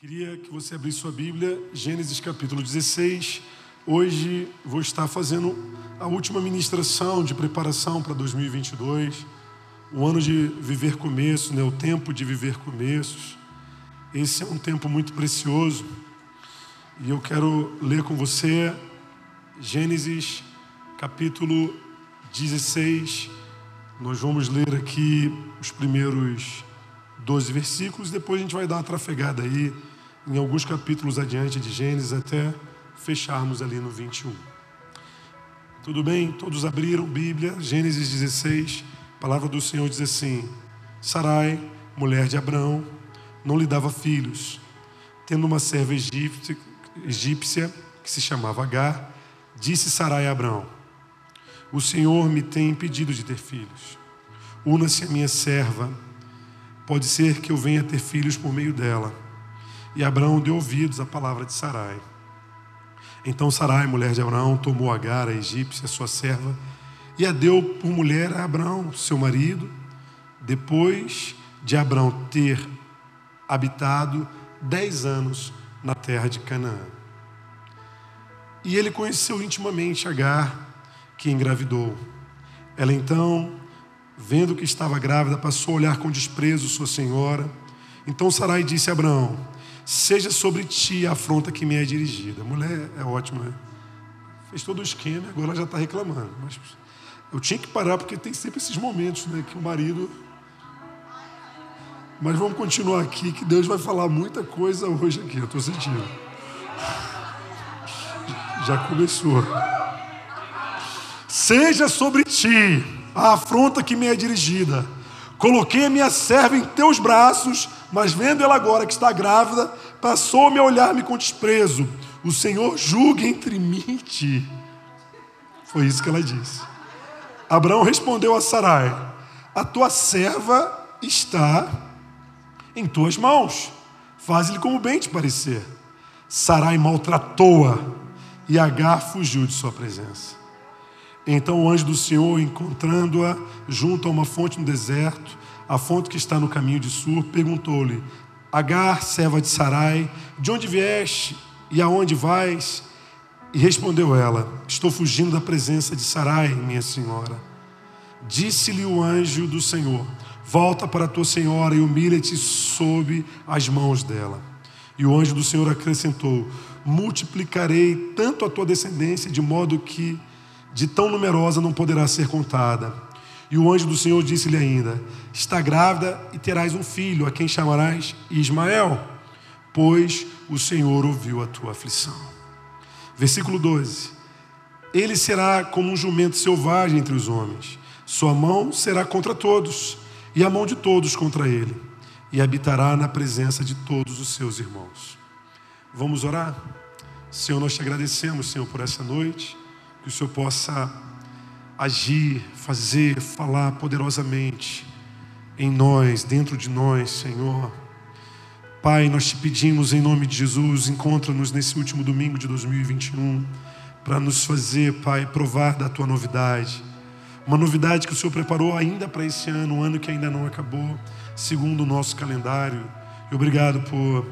Queria que você abrisse sua Bíblia, Gênesis capítulo 16. Hoje vou estar fazendo a última ministração de preparação para 2022, o ano de viver começo, né? o tempo de viver começos. Esse é um tempo muito precioso e eu quero ler com você Gênesis capítulo 16. Nós vamos ler aqui os primeiros 12 versículos, depois a gente vai dar uma trafegada aí em alguns capítulos adiante de Gênesis até fecharmos ali no 21. Tudo bem? Todos abriram Bíblia, Gênesis 16, a palavra do Senhor diz assim: Sarai, mulher de Abraão, não lhe dava filhos, tendo uma serva egípcia, que se chamava Agar, disse Sarai a Abraão: O Senhor me tem impedido de ter filhos. Una-se a minha serva Pode ser que eu venha ter filhos por meio dela. E Abraão deu ouvidos à palavra de Sarai. Então Sarai, mulher de Abraão, tomou Agar, a egípcia, sua serva, e a deu por mulher a Abraão, seu marido, depois de Abraão ter habitado dez anos na terra de Canaã. E ele conheceu intimamente Agar, que engravidou. Ela então vendo que estava grávida, passou a olhar com desprezo sua senhora. Então Sarai disse a Abraão: Seja sobre ti a afronta que me é dirigida. A mulher é ótima, né? Fez todo o esquema, agora já está reclamando. Mas eu tinha que parar porque tem sempre esses momentos, né, que o marido. Mas vamos continuar aqui, que Deus vai falar muita coisa hoje aqui, eu estou sentindo. Já começou. Seja sobre ti a afronta que me é dirigida. Coloquei a minha serva em teus braços, mas vendo ela agora que está grávida, passou-me a olhar-me com desprezo. O Senhor julgue entre mim e ti. Foi isso que ela disse. Abraão respondeu a Sarai: A tua serva está em tuas mãos. Faz-lhe como bem te parecer. Sarai maltratou-a e Agar fugiu de sua presença. Então o anjo do Senhor, encontrando-a junto a uma fonte no deserto, a fonte que está no caminho de Sur, perguntou-lhe: Agar, serva de Sarai, de onde vieste e aonde vais? E respondeu ela: Estou fugindo da presença de Sarai, minha senhora. Disse-lhe o anjo do Senhor: Volta para tua senhora e humilha-te sob as mãos dela. E o anjo do Senhor acrescentou: Multiplicarei tanto a tua descendência, de modo que de tão numerosa não poderá ser contada. E o anjo do Senhor disse-lhe ainda: Está grávida e terás um filho, a quem chamarás Ismael, pois o Senhor ouviu a tua aflição. Versículo 12: Ele será como um jumento selvagem entre os homens, sua mão será contra todos, e a mão de todos contra ele, e habitará na presença de todos os seus irmãos. Vamos orar? Senhor, nós te agradecemos, Senhor, por essa noite que o Senhor possa agir, fazer, falar poderosamente em nós, dentro de nós, Senhor. Pai, nós te pedimos em nome de Jesus, encontra-nos nesse último domingo de 2021 para nos fazer, Pai, provar da tua novidade. Uma novidade que o Senhor preparou ainda para esse ano, um ano que ainda não acabou, segundo o nosso calendário. E obrigado por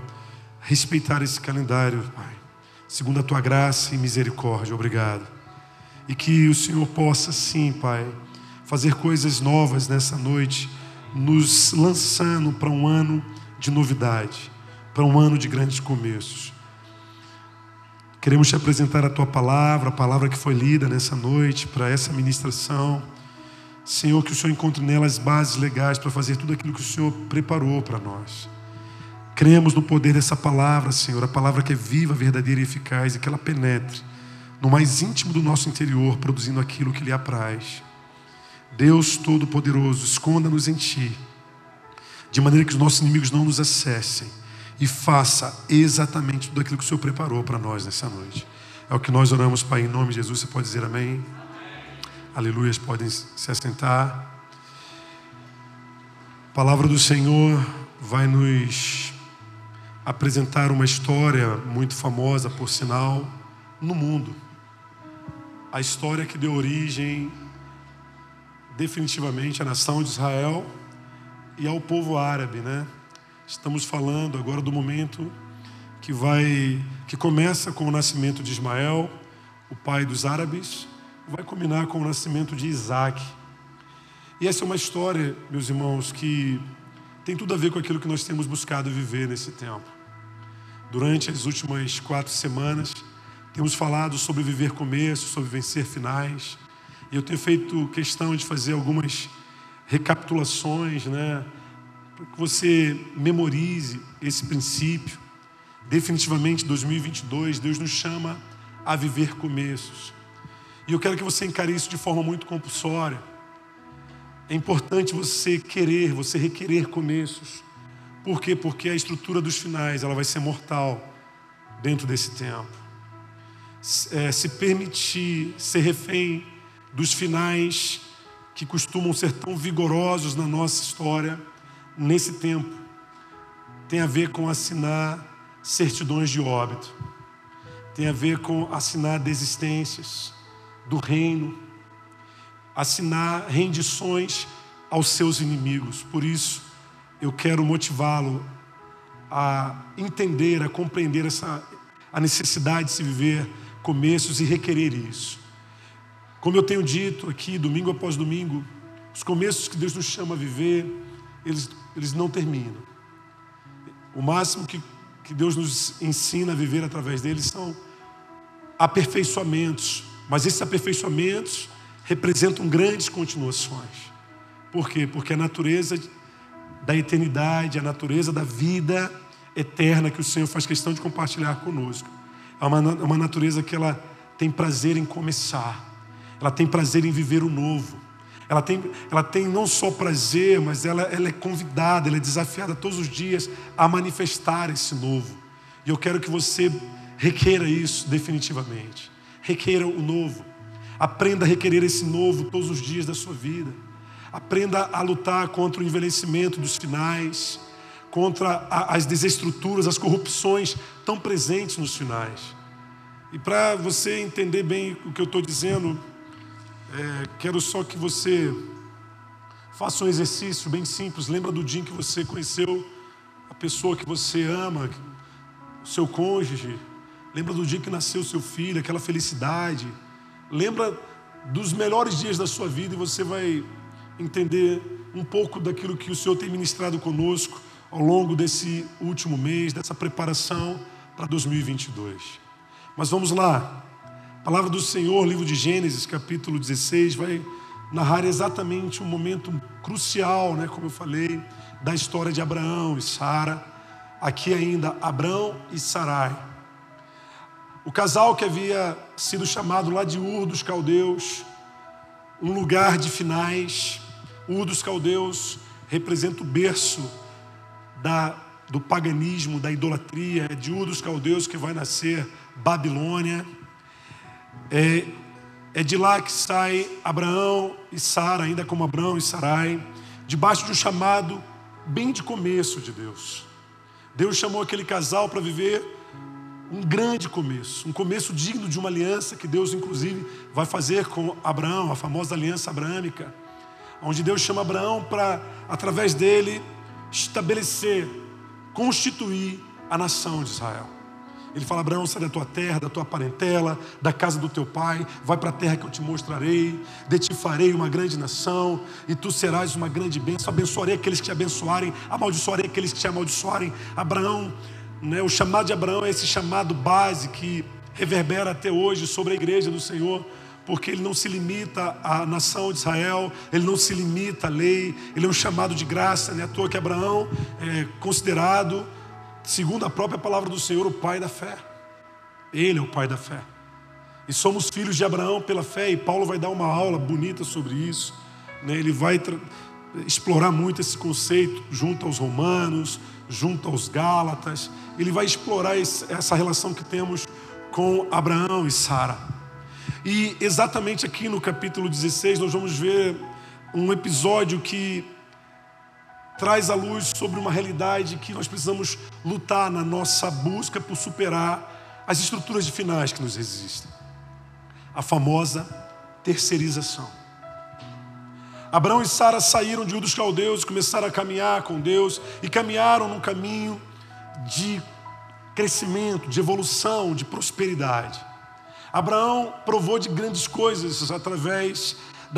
respeitar esse calendário, Pai. Segundo a tua graça e misericórdia, obrigado. E que o Senhor possa, sim, Pai, fazer coisas novas nessa noite, nos lançando para um ano de novidade, para um ano de grandes começos. Queremos te apresentar a tua palavra, a palavra que foi lida nessa noite, para essa ministração. Senhor, que o Senhor encontre nela as bases legais para fazer tudo aquilo que o Senhor preparou para nós. Cremos no poder dessa palavra, Senhor, a palavra que é viva, verdadeira e eficaz e que ela penetre no mais íntimo do nosso interior, produzindo aquilo que lhe apraz. Deus Todo-Poderoso, esconda-nos em Ti, de maneira que os nossos inimigos não nos acessem, e faça exatamente tudo aquilo que o Senhor preparou para nós nessa noite. É o que nós oramos, Pai, em nome de Jesus. Você pode dizer amém? amém. Aleluias, podem se assentar. A palavra do Senhor vai nos apresentar uma história muito famosa, por sinal, no mundo a história que deu origem definitivamente à nação de Israel e ao povo árabe, né? Estamos falando agora do momento que vai que começa com o nascimento de Ismael, o pai dos árabes, vai culminar com o nascimento de Isaac. E essa é uma história, meus irmãos, que tem tudo a ver com aquilo que nós temos buscado viver nesse tempo. Durante as últimas quatro semanas, temos falado sobre viver começos, sobre vencer finais. E eu tenho feito questão de fazer algumas recapitulações, né? Para que você memorize esse princípio. Definitivamente, 2022, Deus nos chama a viver começos. E eu quero que você encare isso de forma muito compulsória. É importante você querer, você requerer começos. Por quê? Porque a estrutura dos finais ela vai ser mortal dentro desse tempo. É, se permitir ser refém dos finais que costumam ser tão vigorosos na nossa história, nesse tempo, tem a ver com assinar certidões de óbito, tem a ver com assinar desistências do reino, assinar rendições aos seus inimigos. Por isso, eu quero motivá-lo a entender, a compreender essa, a necessidade de se viver começos e requerer isso. Como eu tenho dito aqui, domingo após domingo, os começos que Deus nos chama a viver, eles, eles não terminam. O máximo que que Deus nos ensina a viver através deles são aperfeiçoamentos, mas esses aperfeiçoamentos representam grandes continuações. Por quê? Porque a natureza da eternidade, a natureza da vida eterna que o Senhor faz questão de compartilhar conosco, é uma, uma natureza que ela tem prazer em começar, ela tem prazer em viver o novo. Ela tem, ela tem não só prazer, mas ela, ela é convidada, ela é desafiada todos os dias a manifestar esse novo. E eu quero que você requeira isso definitivamente. Requeira o novo. Aprenda a requerer esse novo todos os dias da sua vida. Aprenda a lutar contra o envelhecimento dos finais, contra as desestruturas, as corrupções tão presentes nos finais. E para você entender bem o que eu estou dizendo, é, quero só que você faça um exercício bem simples. Lembra do dia em que você conheceu a pessoa que você ama, o seu cônjuge. Lembra do dia que nasceu seu filho, aquela felicidade. Lembra dos melhores dias da sua vida e você vai entender um pouco daquilo que o Senhor tem ministrado conosco ao longo desse último mês, dessa preparação para 2022. Mas vamos lá. A palavra do Senhor, livro de Gênesis, capítulo 16, vai narrar exatamente um momento crucial, né, como eu falei, da história de Abraão e Sara. Aqui ainda, Abraão e Sarai. O casal que havia sido chamado lá de Ur dos Caldeus, um lugar de finais. Ur dos Caldeus representa o berço da, do paganismo, da idolatria. De Ur dos Caldeus que vai nascer Babilônia. É, é de lá que sai Abraão e Sara, ainda como Abraão e Sarai, debaixo de um chamado bem de começo de Deus. Deus chamou aquele casal para viver um grande começo, um começo digno de uma aliança que Deus, inclusive, vai fazer com Abraão, a famosa aliança abraâmica, onde Deus chama Abraão para, através dele, estabelecer, constituir a nação de Israel. Ele fala: Abraão, sai da tua terra, da tua parentela, da casa do teu pai, vai para a terra que eu te mostrarei, de ti farei uma grande nação, e tu serás uma grande bênção. Abençoarei aqueles que te abençoarem, amaldiçoarei aqueles que te amaldiçoarem. Abraão, né, o chamado de Abraão é esse chamado base que reverbera até hoje sobre a igreja do Senhor porque ele não se limita à nação de Israel, ele não se limita à lei, ele é um chamado de graça, né? à toa que Abraão é considerado segundo a própria palavra do Senhor, o pai da fé. Ele é o pai da fé. E somos filhos de Abraão pela fé, e Paulo vai dar uma aula bonita sobre isso. Né? Ele vai explorar muito esse conceito junto aos romanos, junto aos gálatas. Ele vai explorar essa relação que temos com Abraão e Sara. E exatamente aqui no capítulo 16 nós vamos ver um episódio que traz à luz sobre uma realidade que nós precisamos lutar na nossa busca por superar as estruturas de finais que nos resistem. A famosa terceirização. Abraão e Sara saíram de Ur dos Caldeus e começaram a caminhar com Deus e caminharam num caminho de crescimento, de evolução, de prosperidade. Abraão provou de grandes coisas através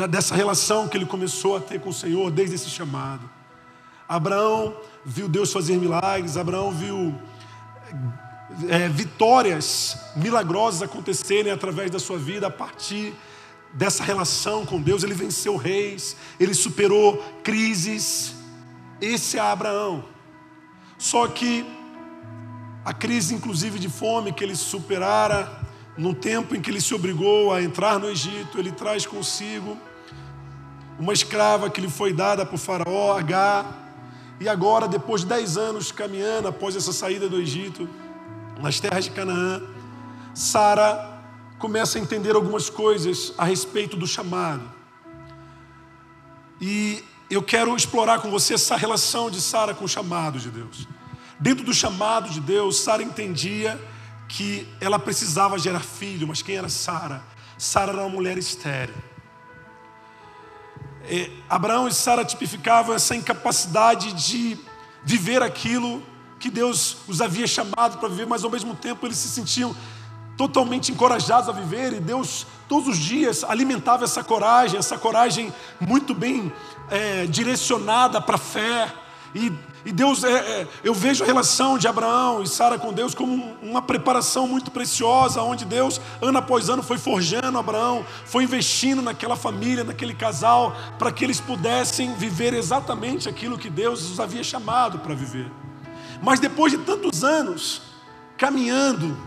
dessa relação que ele começou a ter com o Senhor desde esse chamado. Abraão viu Deus fazer milagres, Abraão viu é, vitórias milagrosas acontecerem através da sua vida a partir dessa relação com Deus. Ele venceu reis, ele superou crises. Esse é Abraão. Só que a crise, inclusive de fome, que ele superara no tempo em que ele se obrigou a entrar no Egito, ele traz consigo uma escrava que lhe foi dada por Faraó, H. E agora, depois de dez anos caminhando após essa saída do Egito, nas terras de Canaã, Sara começa a entender algumas coisas a respeito do chamado. E eu quero explorar com você essa relação de Sara com o chamado de Deus. Dentro do chamado de Deus, Sara entendia que ela precisava gerar filho, mas quem era Sara? Sara era uma mulher estéril. É, Abraão e Sara tipificavam essa incapacidade de viver aquilo que Deus os havia chamado para viver, mas ao mesmo tempo eles se sentiam totalmente encorajados a viver, e Deus todos os dias alimentava essa coragem, essa coragem muito bem é, direcionada para a fé. E, e Deus, é, é, eu vejo a relação de Abraão e Sara com Deus como uma preparação muito preciosa, onde Deus, ano após ano, foi forjando Abraão, foi investindo naquela família, naquele casal, para que eles pudessem viver exatamente aquilo que Deus os havia chamado para viver. Mas depois de tantos anos caminhando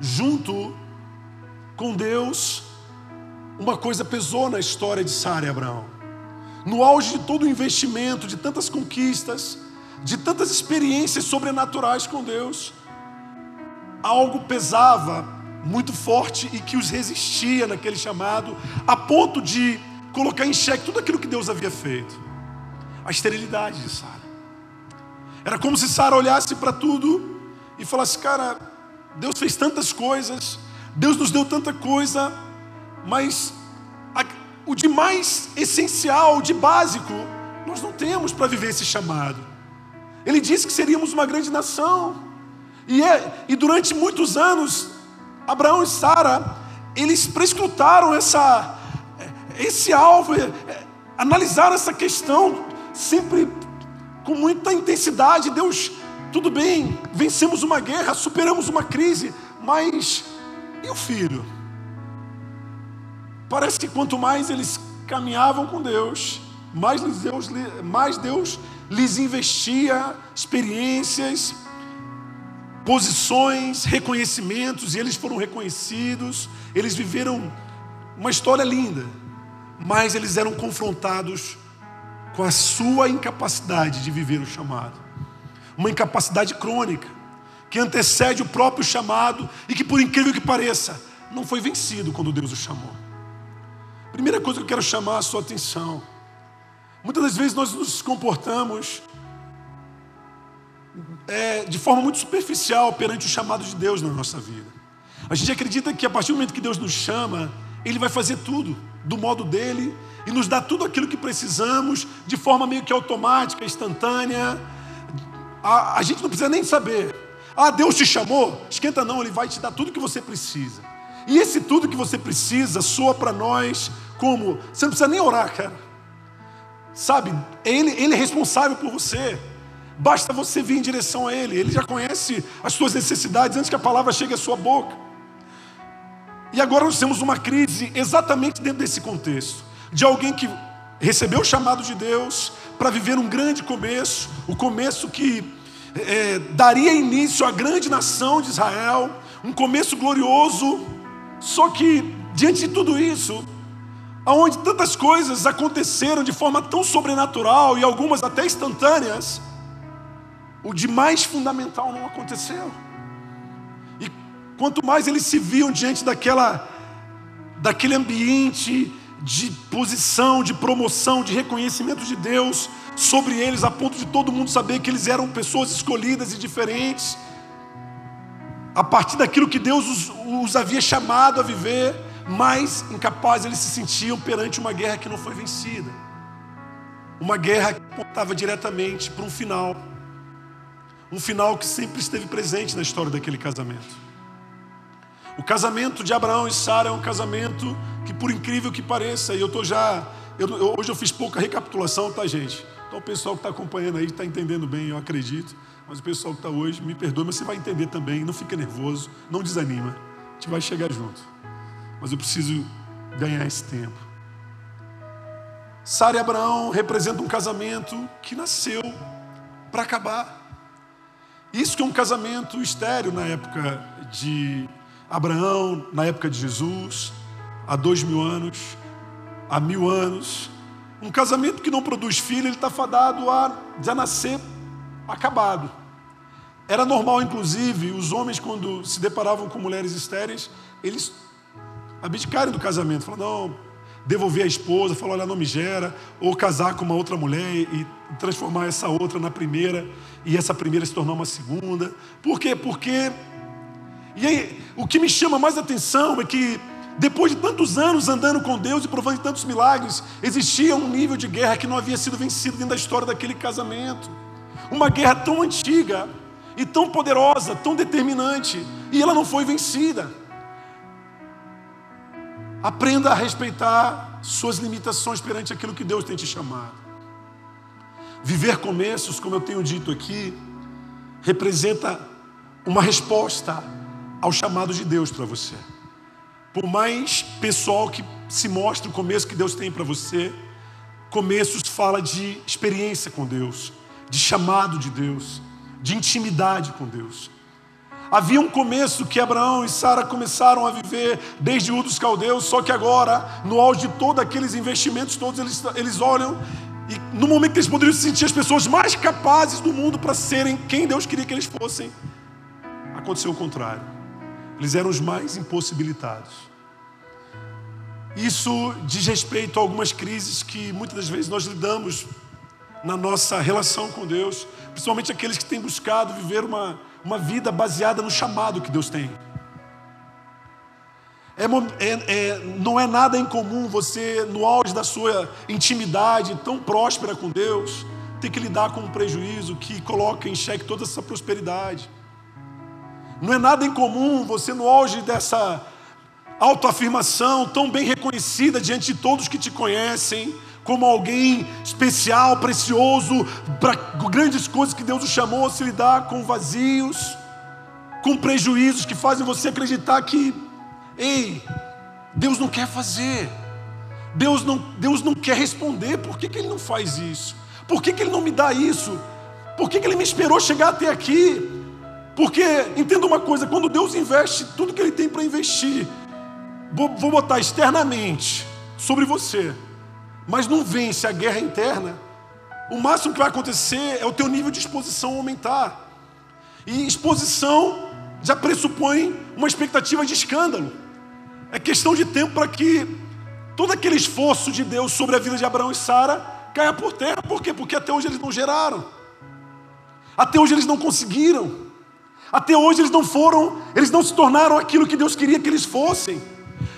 junto com Deus, uma coisa pesou na história de Sara e Abraão. No auge de todo o investimento, de tantas conquistas, de tantas experiências sobrenaturais com Deus, algo pesava muito forte e que os resistia naquele chamado, a ponto de colocar em xeque tudo aquilo que Deus havia feito. A esterilidade de Sara. Era como se Sara olhasse para tudo e falasse: Cara, Deus fez tantas coisas, Deus nos deu tanta coisa, mas o de mais essencial, o de básico, nós não temos para viver esse chamado. Ele disse que seríamos uma grande nação, e, é, e durante muitos anos, Abraão e Sara, eles prescrutaram essa, esse alvo, é, analisaram essa questão, sempre com muita intensidade. Deus, tudo bem, vencemos uma guerra, superamos uma crise, mas e o filho? Parece que quanto mais eles caminhavam com Deus, mais Deus, mais Deus lhes investia experiências, posições, reconhecimentos, e eles foram reconhecidos, eles viveram uma história linda, mas eles eram confrontados com a sua incapacidade de viver o chamado. Uma incapacidade crônica, que antecede o próprio chamado e que, por incrível que pareça, não foi vencido quando Deus o chamou. Primeira coisa que eu quero chamar a sua atenção: muitas das vezes nós nos comportamos é, de forma muito superficial perante o chamado de Deus na nossa vida. A gente acredita que a partir do momento que Deus nos chama, Ele vai fazer tudo do modo dele e nos dá tudo aquilo que precisamos de forma meio que automática, instantânea. A, a gente não precisa nem saber. Ah, Deus te chamou? Esquenta não, Ele vai te dar tudo que você precisa. E esse tudo que você precisa soa para nós como? Você não precisa nem orar, cara. Sabe, ele, ele é responsável por você. Basta você vir em direção a Ele. Ele já conhece as suas necessidades antes que a palavra chegue à sua boca. E agora nós temos uma crise exatamente dentro desse contexto de alguém que recebeu o chamado de Deus para viver um grande começo, o começo que é, daria início à grande nação de Israel, um começo glorioso. Só que diante de tudo isso, aonde tantas coisas aconteceram de forma tão sobrenatural e algumas até instantâneas, o de mais fundamental não aconteceu. E quanto mais eles se viam diante daquela, daquele ambiente de posição, de promoção, de reconhecimento de Deus sobre eles, a ponto de todo mundo saber que eles eram pessoas escolhidas e diferentes, a partir daquilo que Deus os, os havia chamado a viver, mais incapazes eles se sentiam perante uma guerra que não foi vencida, uma guerra que apontava diretamente para um final um final que sempre esteve presente na história daquele casamento. O casamento de Abraão e Sara é um casamento que, por incrível que pareça, e eu estou já. Eu, hoje eu fiz pouca recapitulação, tá, gente? Então o pessoal que está acompanhando aí está entendendo bem, eu acredito. Mas o pessoal que está hoje, me perdoe, mas você vai entender também. Não fica nervoso, não desanima. A gente vai chegar junto. Mas eu preciso ganhar esse tempo. Sara e Abraão representam um casamento que nasceu para acabar. Isso que é um casamento estéreo na época de Abraão, na época de Jesus, há dois mil anos, há mil anos. Um casamento que não produz filho, ele está fadado a já nascer acabado. Era normal, inclusive, os homens, quando se deparavam com mulheres estéreis, eles abdicarem do casamento. Falaram, não, devolver a esposa, falar, olha, não me gera, ou casar com uma outra mulher e transformar essa outra na primeira, e essa primeira se tornar uma segunda. Por quê? Porque. E aí, o que me chama mais atenção é que, depois de tantos anos andando com Deus e provando tantos milagres, existia um nível de guerra que não havia sido vencido dentro da história daquele casamento. Uma guerra tão antiga e tão poderosa, tão determinante, e ela não foi vencida. Aprenda a respeitar suas limitações perante aquilo que Deus tem te chamado. Viver começos, como eu tenho dito aqui, representa uma resposta ao chamado de Deus para você. Por mais pessoal que se mostre o começo que Deus tem para você, começos fala de experiência com Deus, de chamado de Deus, de intimidade com Deus. Havia um começo que Abraão e Sara começaram a viver desde o dos caldeus, só que agora, no auge de todos aqueles investimentos, todos eles, eles olham e no momento que eles poderiam se sentir as pessoas mais capazes do mundo para serem quem Deus queria que eles fossem, aconteceu o contrário. Eles eram os mais impossibilitados. Isso diz respeito a algumas crises que muitas das vezes nós lidamos na nossa relação com Deus, principalmente aqueles que têm buscado viver uma, uma vida baseada no chamado que Deus tem. É, é, é, não é nada incomum você, no auge da sua intimidade tão próspera com Deus, ter que lidar com um prejuízo que coloca em xeque toda essa prosperidade. Não é nada incomum você, no auge dessa autoafirmação tão bem reconhecida diante de todos que te conhecem, como alguém especial, precioso, para grandes coisas que Deus o chamou a se lidar com vazios, com prejuízos que fazem você acreditar que, ei, Deus não quer fazer, Deus não, Deus não quer responder, por que, que Ele não faz isso? Por que, que Ele não me dá isso? Por que, que Ele me esperou chegar até aqui? Porque, entenda uma coisa, quando Deus investe tudo que Ele tem para investir, vou, vou botar externamente sobre você, mas não vence a guerra interna, o máximo que vai acontecer é o teu nível de exposição aumentar. E exposição já pressupõe uma expectativa de escândalo. É questão de tempo para que todo aquele esforço de Deus sobre a vida de Abraão e Sara caia por terra. Por quê? Porque até hoje eles não geraram. Até hoje eles não conseguiram. Até hoje eles não foram, eles não se tornaram aquilo que Deus queria que eles fossem.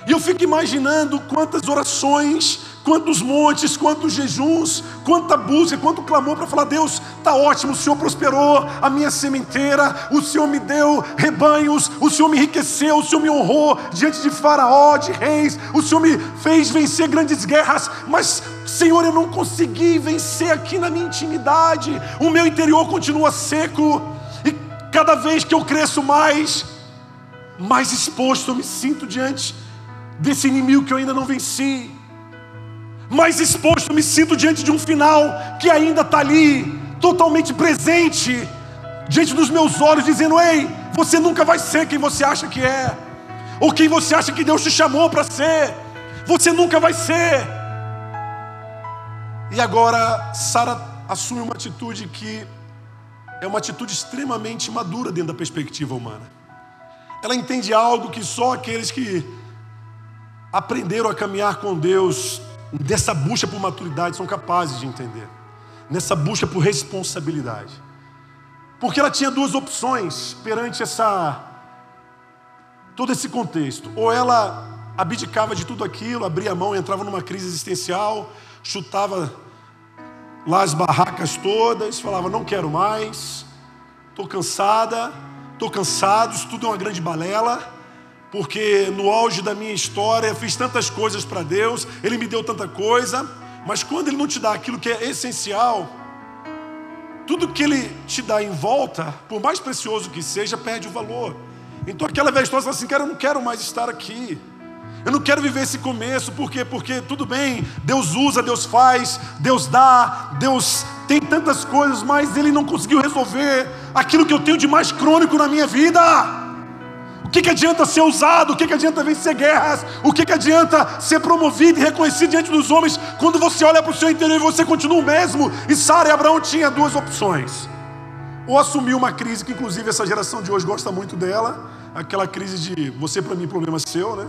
E eu fico imaginando quantas orações quantos montes, quantos jejuns, quanta busca, quanto clamor para falar: Deus, está ótimo, o Senhor prosperou a minha sementeira, o Senhor me deu rebanhos, o Senhor me enriqueceu, o Senhor me honrou diante de Faraó, de reis, o Senhor me fez vencer grandes guerras, mas Senhor, eu não consegui vencer aqui na minha intimidade, o meu interior continua seco, e cada vez que eu cresço mais, mais exposto eu me sinto diante desse inimigo que eu ainda não venci mais exposto me sinto diante de um final que ainda está ali, totalmente presente, diante dos meus olhos, dizendo: Ei, você nunca vai ser quem você acha que é, ou quem você acha que Deus te chamou para ser, você nunca vai ser. E agora, Sara assume uma atitude que é uma atitude extremamente madura dentro da perspectiva humana. Ela entende algo que só aqueles que aprenderam a caminhar com Deus dessa busca por maturidade são capazes de entender. Nessa busca por responsabilidade. Porque ela tinha duas opções perante essa todo esse contexto. Ou ela abdicava de tudo aquilo, abria a mão, entrava numa crise existencial, chutava lá as barracas todas, falava não quero mais, estou cansada, estou cansado, isso tudo é uma grande balela, porque no auge da minha história fiz tantas coisas para Deus, Ele me deu tanta coisa, mas quando Ele não te dá aquilo que é essencial, tudo que Ele te dá em volta, por mais precioso que seja, perde o valor. Então aquela velha história fala assim, cara, eu não quero mais estar aqui. Eu não quero viver esse começo, por quê? Porque tudo bem, Deus usa, Deus faz, Deus dá, Deus tem tantas coisas, mas Ele não conseguiu resolver aquilo que eu tenho de mais crônico na minha vida. O que, que adianta ser usado? O que, que adianta vencer guerras? O que, que adianta ser promovido e reconhecido diante dos homens quando você olha para o seu interior e você continua o mesmo? E Sara e Abraão tinham duas opções. Ou assumir uma crise, que inclusive essa geração de hoje gosta muito dela, aquela crise de você para mim, problema seu, né?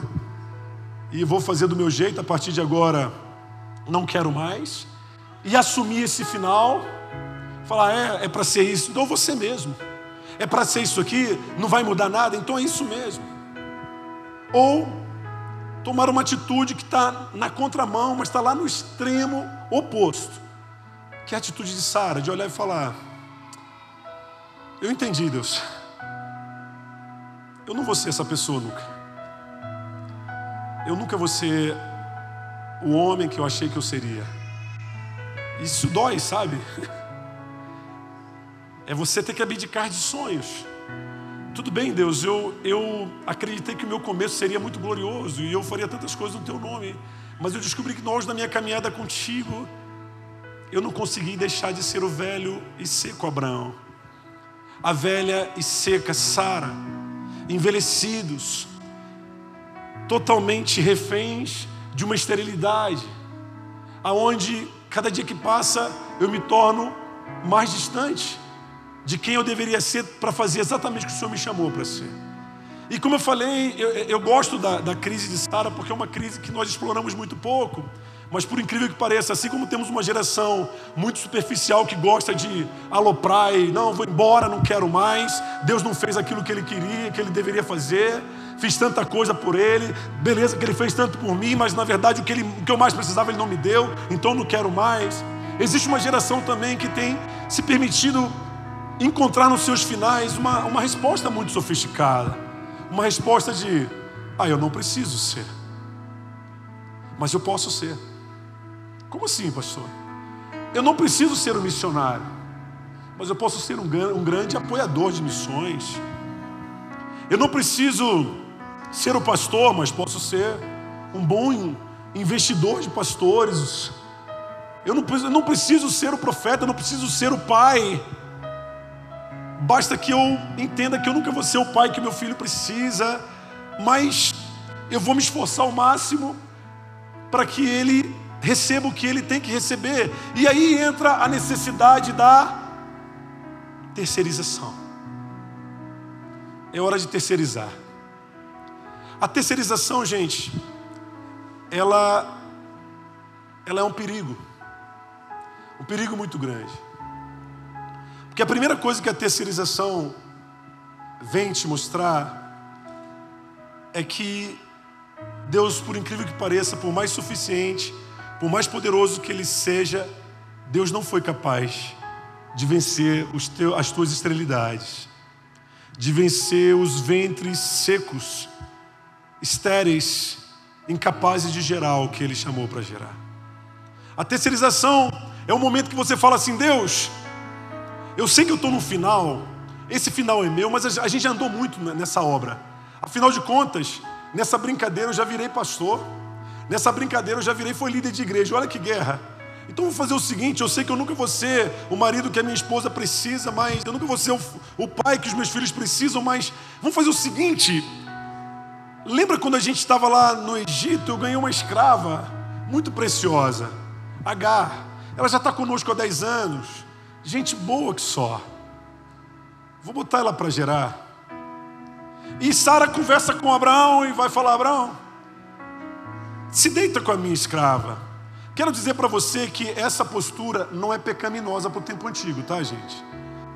e vou fazer do meu jeito, a partir de agora não quero mais, e assumir esse final, falar, é, é para ser isso, então você mesmo, é para ser isso aqui, não vai mudar nada, então é isso mesmo. Ou tomar uma atitude que está na contramão, mas está lá no extremo oposto, que é a atitude de Sara, de olhar e falar, eu entendi, Deus, eu não vou ser essa pessoa nunca eu nunca vou ser o homem que eu achei que eu seria. Isso dói, sabe? É você ter que abdicar de sonhos. Tudo bem, Deus, eu, eu acreditei que o meu começo seria muito glorioso e eu faria tantas coisas no teu nome, mas eu descobri que nós, na minha caminhada contigo, eu não consegui deixar de ser o velho e seco Abraão, a velha e seca Sara, envelhecidos, totalmente reféns de uma esterilidade, aonde cada dia que passa eu me torno mais distante de quem eu deveria ser para fazer exatamente o que o Senhor me chamou para ser. E como eu falei, eu, eu gosto da, da crise de Sara porque é uma crise que nós exploramos muito pouco. Mas por incrível que pareça, assim como temos uma geração muito superficial que gosta de aloprar e não, vou embora, não quero mais, Deus não fez aquilo que ele queria, que ele deveria fazer, fiz tanta coisa por ele, beleza que ele fez tanto por mim, mas na verdade o que, ele, o que eu mais precisava ele não me deu, então não quero mais. Existe uma geração também que tem se permitido encontrar nos seus finais uma, uma resposta muito sofisticada, uma resposta de, ah, eu não preciso ser, mas eu posso ser. Como assim, pastor? Eu não preciso ser um missionário, mas eu posso ser um, um grande apoiador de missões. Eu não preciso ser o pastor, mas posso ser um bom investidor de pastores. Eu não, eu não preciso ser o profeta, eu não preciso ser o pai. Basta que eu entenda que eu nunca vou ser o pai que meu filho precisa, mas eu vou me esforçar ao máximo para que ele receba o que ele tem que receber. E aí entra a necessidade da terceirização. É hora de terceirizar. A terceirização, gente, ela, ela é um perigo. Um perigo muito grande. Porque a primeira coisa que a terceirização vem te mostrar é que Deus, por incrível que pareça, por mais suficiente, por mais poderoso que Ele seja, Deus não foi capaz de vencer teus, as tuas esterilidades, de vencer os ventres secos estéreis, incapazes de gerar o que ele chamou para gerar. A terceirização é o momento que você fala assim: Deus, eu sei que eu estou no final, esse final é meu, mas a gente andou muito nessa obra. Afinal de contas, nessa brincadeira eu já virei pastor, nessa brincadeira eu já virei foi líder de igreja. Olha que guerra. Então vou fazer o seguinte: eu sei que eu nunca vou ser o marido que a minha esposa precisa, mas eu nunca vou ser o, o pai que os meus filhos precisam, mas vamos fazer o seguinte: Lembra quando a gente estava lá no Egito? Eu ganhei uma escrava muito preciosa, Agar. Ela já está conosco há 10 anos. Gente boa que só. Vou botar ela para gerar. E Sara conversa com Abraão e vai falar: Abraão, se deita com a minha escrava. Quero dizer para você que essa postura não é pecaminosa para o tempo antigo, tá, gente?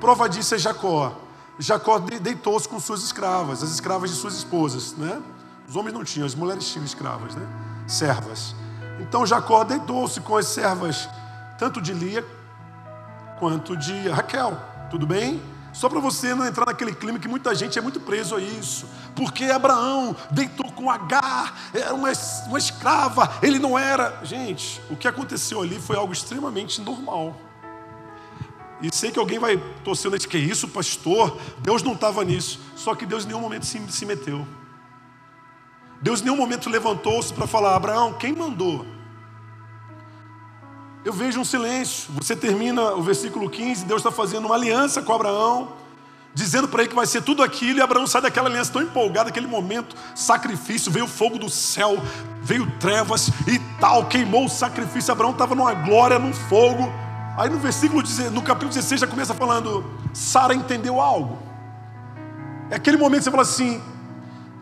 Prova disso é Jacó. Jacó deitou-se com suas escravas, as escravas de suas esposas, né? Os homens não tinham, as mulheres tinham escravas, né? Servas. Então Jacó deitou-se com as servas, tanto de Lia quanto de Raquel. Tudo bem? Só para você não entrar naquele clima que muita gente é muito preso a isso. Porque Abraão deitou com Agar, era uma, uma escrava, ele não era. Gente, o que aconteceu ali foi algo extremamente normal. E sei que alguém vai torcer o que é isso, pastor? Deus não estava nisso. Só que Deus em nenhum momento se, se meteu. Deus em nenhum momento levantou-se para falar: Abraão, quem mandou? Eu vejo um silêncio. Você termina o versículo 15, Deus está fazendo uma aliança com Abraão, dizendo para ele que vai ser tudo aquilo, e Abraão sai daquela aliança tão empolgado, aquele momento, sacrifício, veio fogo do céu, veio trevas e tal, queimou o sacrifício. Abraão estava numa glória, num fogo. Aí no versículo, no capítulo 16 já começa falando, Sara entendeu algo. É aquele momento que você fala assim,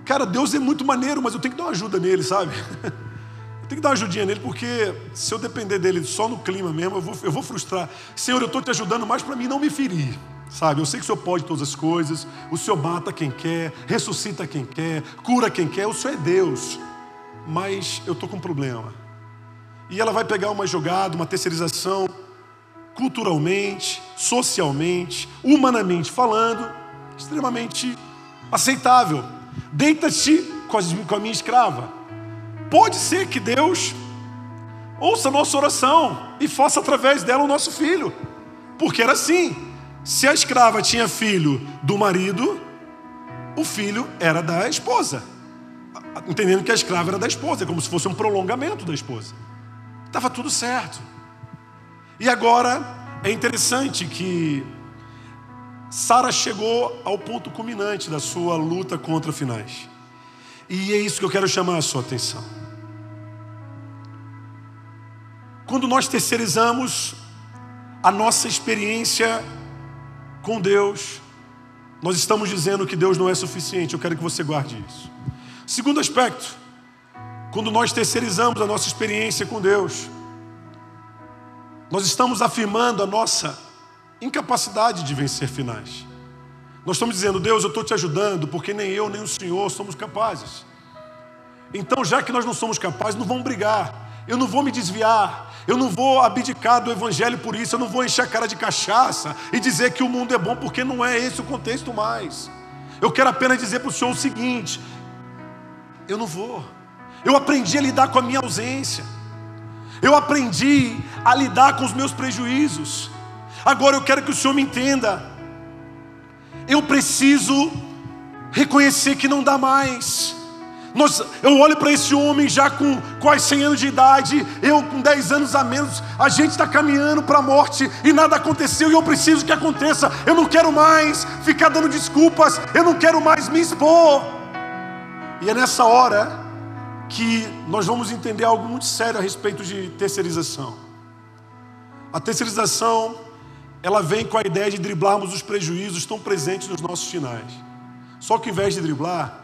cara, Deus é muito maneiro, mas eu tenho que dar uma ajuda nele, sabe? eu tenho que dar uma ajudinha nele, porque se eu depender dele só no clima mesmo, eu vou, eu vou frustrar. Senhor, eu estou te ajudando mais para mim não me ferir. Sabe, eu sei que o Senhor pode todas as coisas, o Senhor mata quem quer, ressuscita quem quer, cura quem quer, o Senhor é Deus. Mas eu estou com um problema. E ela vai pegar uma jogada, uma terceirização, culturalmente, socialmente, humanamente falando, extremamente aceitável. Deita-te com a minha escrava. Pode ser que Deus ouça a nossa oração e faça através dela o nosso filho. Porque era assim: se a escrava tinha filho do marido, o filho era da esposa. Entendendo que a escrava era da esposa, é como se fosse um prolongamento da esposa. Estava tudo certo. E agora é interessante que Sara chegou ao ponto culminante da sua luta contra finais. E é isso que eu quero chamar a sua atenção. Quando nós terceirizamos a nossa experiência com Deus, nós estamos dizendo que Deus não é suficiente. Eu quero que você guarde isso. Segundo aspecto, quando nós terceirizamos a nossa experiência com Deus, nós estamos afirmando a nossa incapacidade de vencer finais. Nós estamos dizendo, Deus, eu estou te ajudando, porque nem eu nem o Senhor somos capazes. Então, já que nós não somos capazes, não vamos brigar. Eu não vou me desviar. Eu não vou abdicar do Evangelho por isso. Eu não vou encher a cara de cachaça e dizer que o mundo é bom, porque não é esse o contexto mais. Eu quero apenas dizer para o Senhor o seguinte: eu não vou. Eu aprendi a lidar com a minha ausência. Eu aprendi a lidar com os meus prejuízos. Agora eu quero que o Senhor me entenda. Eu preciso reconhecer que não dá mais. Nós, eu olho para esse homem já com quase 100 anos de idade, eu com 10 anos a menos, a gente está caminhando para a morte e nada aconteceu e eu preciso que aconteça. Eu não quero mais ficar dando desculpas, eu não quero mais me expor. E é nessa hora que nós vamos entender algo muito sério a respeito de terceirização. A terceirização, ela vem com a ideia de driblarmos os prejuízos tão presentes nos nossos finais. Só que ao invés de driblar,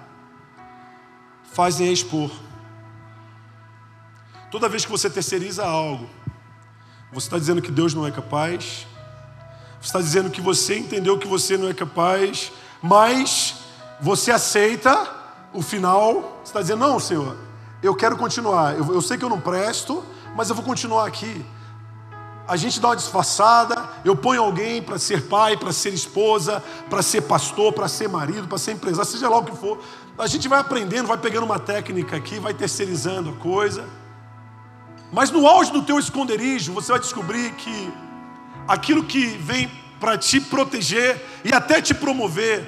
fazem expor. Toda vez que você terceiriza algo, você está dizendo que Deus não é capaz, você está dizendo que você entendeu que você não é capaz, mas você aceita o final, você está dizendo, não, Senhor, eu quero continuar. Eu, eu sei que eu não presto, mas eu vou continuar aqui. A gente dá uma disfarçada, eu ponho alguém para ser pai, para ser esposa, para ser pastor, para ser marido, para ser empresário, seja lá o que for. A gente vai aprendendo, vai pegando uma técnica aqui, vai terceirizando a coisa. Mas no auge do teu esconderijo, você vai descobrir que aquilo que vem para te proteger e até te promover,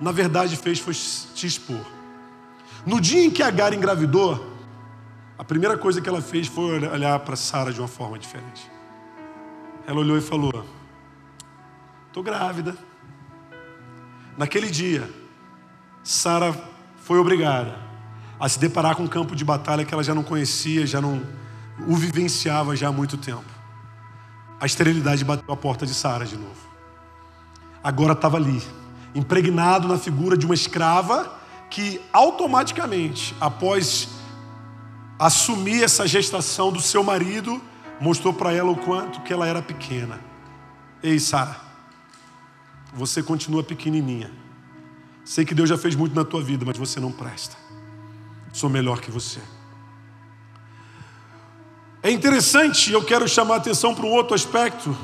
na verdade fez foi te expor. No dia em que Agar engravidou, a primeira coisa que ela fez foi olhar para Sara de uma forma diferente. Ela olhou e falou: Estou grávida. Naquele dia, Sara foi obrigada a se deparar com um campo de batalha que ela já não conhecia, já não o vivenciava já há muito tempo. A esterilidade bateu a porta de Sara de novo. Agora estava ali, impregnado na figura de uma escrava que automaticamente, após assumir essa gestação do seu marido, mostrou para ela o quanto que ela era pequena. Ei, Sara, você continua pequenininha. Sei que Deus já fez muito na tua vida, mas você não presta. Sou melhor que você. É interessante, eu quero chamar a atenção para um outro aspecto.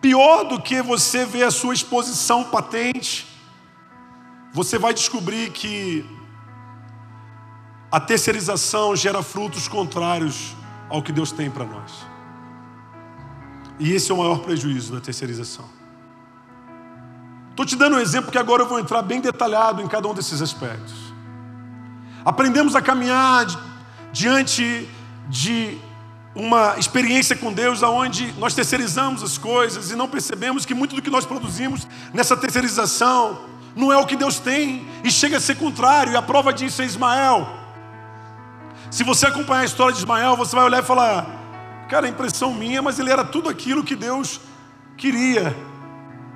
pior do que você ver a sua exposição patente, você vai descobrir que a terceirização gera frutos contrários ao que Deus tem para nós. E esse é o maior prejuízo da terceirização. Estou te dando um exemplo que agora eu vou entrar bem detalhado em cada um desses aspectos. Aprendemos a caminhar diante de uma experiência com Deus onde nós terceirizamos as coisas e não percebemos que muito do que nós produzimos nessa terceirização não é o que Deus tem e chega a ser contrário, e a prova disso é Ismael. Se você acompanhar a história de Ismael, você vai olhar e falar: Cara, a impressão minha, mas ele era tudo aquilo que Deus queria,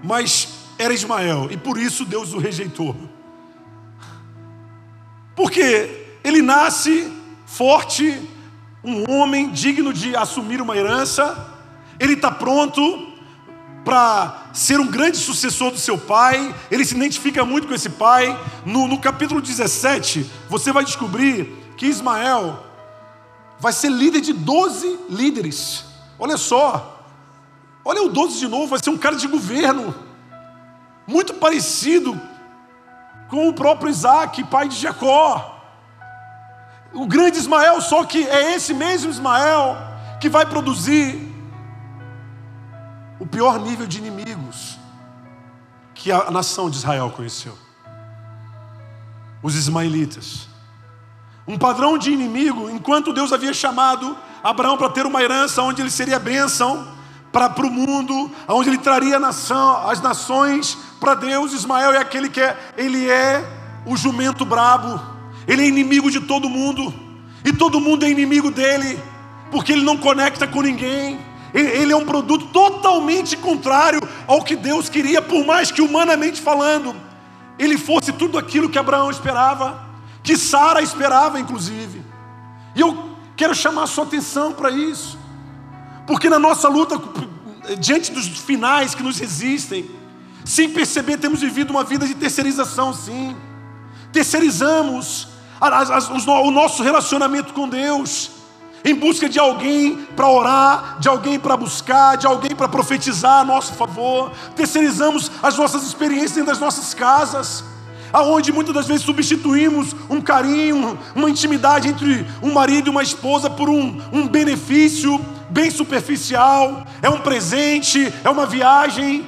mas era Ismael, e por isso Deus o rejeitou. Porque ele nasce forte, um homem digno de assumir uma herança, ele está pronto para ser um grande sucessor do seu pai, ele se identifica muito com esse pai. No, no capítulo 17, você vai descobrir que Ismael vai ser líder de 12 líderes. Olha só, olha o 12 de novo, vai ser um cara de governo, muito parecido com o próprio Isaac, pai de Jacó. O grande Ismael, só que é esse mesmo Ismael que vai produzir o pior nível de inimigos que a nação de Israel conheceu. Os ismaelitas. Um padrão de inimigo, enquanto Deus havia chamado Abraão para ter uma herança onde ele seria bênção para o mundo, onde ele traria nação, as nações para Deus, Ismael é aquele que é, ele é o jumento brabo ele é inimigo de todo mundo, e todo mundo é inimigo dele, porque ele não conecta com ninguém. Ele é um produto totalmente contrário ao que Deus queria, por mais que humanamente falando, ele fosse tudo aquilo que Abraão esperava, que Sara esperava, inclusive. E eu quero chamar a sua atenção para isso, porque na nossa luta diante dos finais que nos resistem, sem perceber, temos vivido uma vida de terceirização, sim. Terceirizamos o nosso relacionamento com Deus, em busca de alguém para orar, de alguém para buscar, de alguém para profetizar a nosso favor. Terceirizamos as nossas experiências dentro das nossas casas, aonde muitas das vezes substituímos um carinho, uma intimidade entre um marido e uma esposa por um, um benefício bem superficial, é um presente, é uma viagem.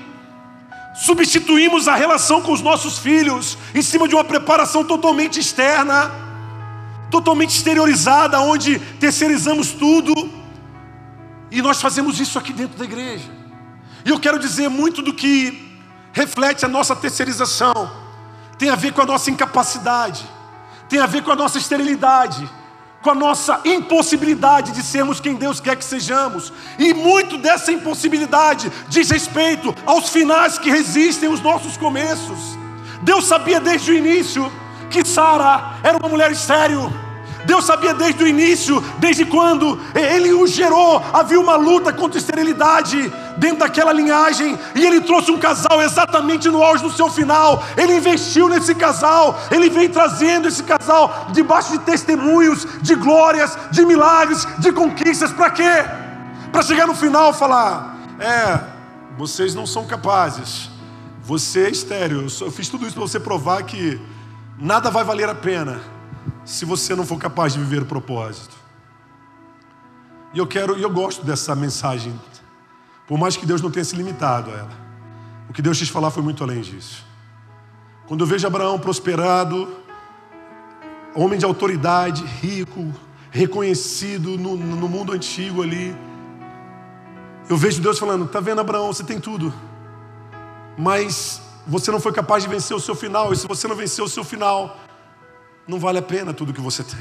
Substituímos a relação com os nossos filhos em cima de uma preparação totalmente externa, totalmente exteriorizada, onde terceirizamos tudo. E nós fazemos isso aqui dentro da igreja. E eu quero dizer muito do que reflete a nossa terceirização tem a ver com a nossa incapacidade, tem a ver com a nossa esterilidade com a nossa impossibilidade de sermos quem Deus quer que sejamos. E muito dessa impossibilidade diz respeito aos finais que resistem os nossos começos. Deus sabia desde o início que Sara era uma mulher estéril. Deus sabia desde o início, desde quando Ele o gerou, havia uma luta contra a esterilidade dentro daquela linhagem, e Ele trouxe um casal exatamente no auge do seu final. Ele investiu nesse casal, Ele vem trazendo esse casal debaixo de testemunhos, de glórias, de milagres, de conquistas. Para quê? Para chegar no final falar: é, vocês não são capazes, você é estéreo. Eu fiz tudo isso para você provar que nada vai valer a pena se você não for capaz de viver o propósito. E eu quero, e eu gosto dessa mensagem, por mais que Deus não tenha se limitado a ela. O que Deus quis falar foi muito além disso. Quando eu vejo Abraão prosperado, homem de autoridade, rico, reconhecido no, no mundo antigo ali, eu vejo Deus falando: "Tá vendo, Abraão? Você tem tudo, mas você não foi capaz de vencer o seu final. E se você não venceu o seu final, não vale a pena tudo que você tem.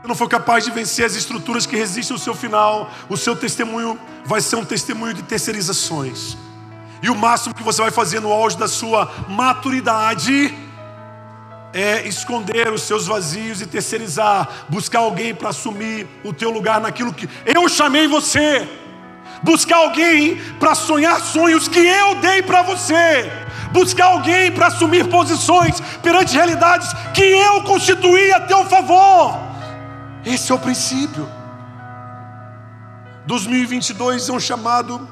Você não for capaz de vencer as estruturas que resistem ao seu final, o seu testemunho vai ser um testemunho de terceirizações. E o máximo que você vai fazer no auge da sua maturidade é esconder os seus vazios e terceirizar, buscar alguém para assumir o teu lugar naquilo que eu chamei você. Buscar alguém para sonhar sonhos que eu dei para você buscar alguém para assumir posições perante realidades que eu constituí a teu favor. Esse é o princípio. 2022 é um chamado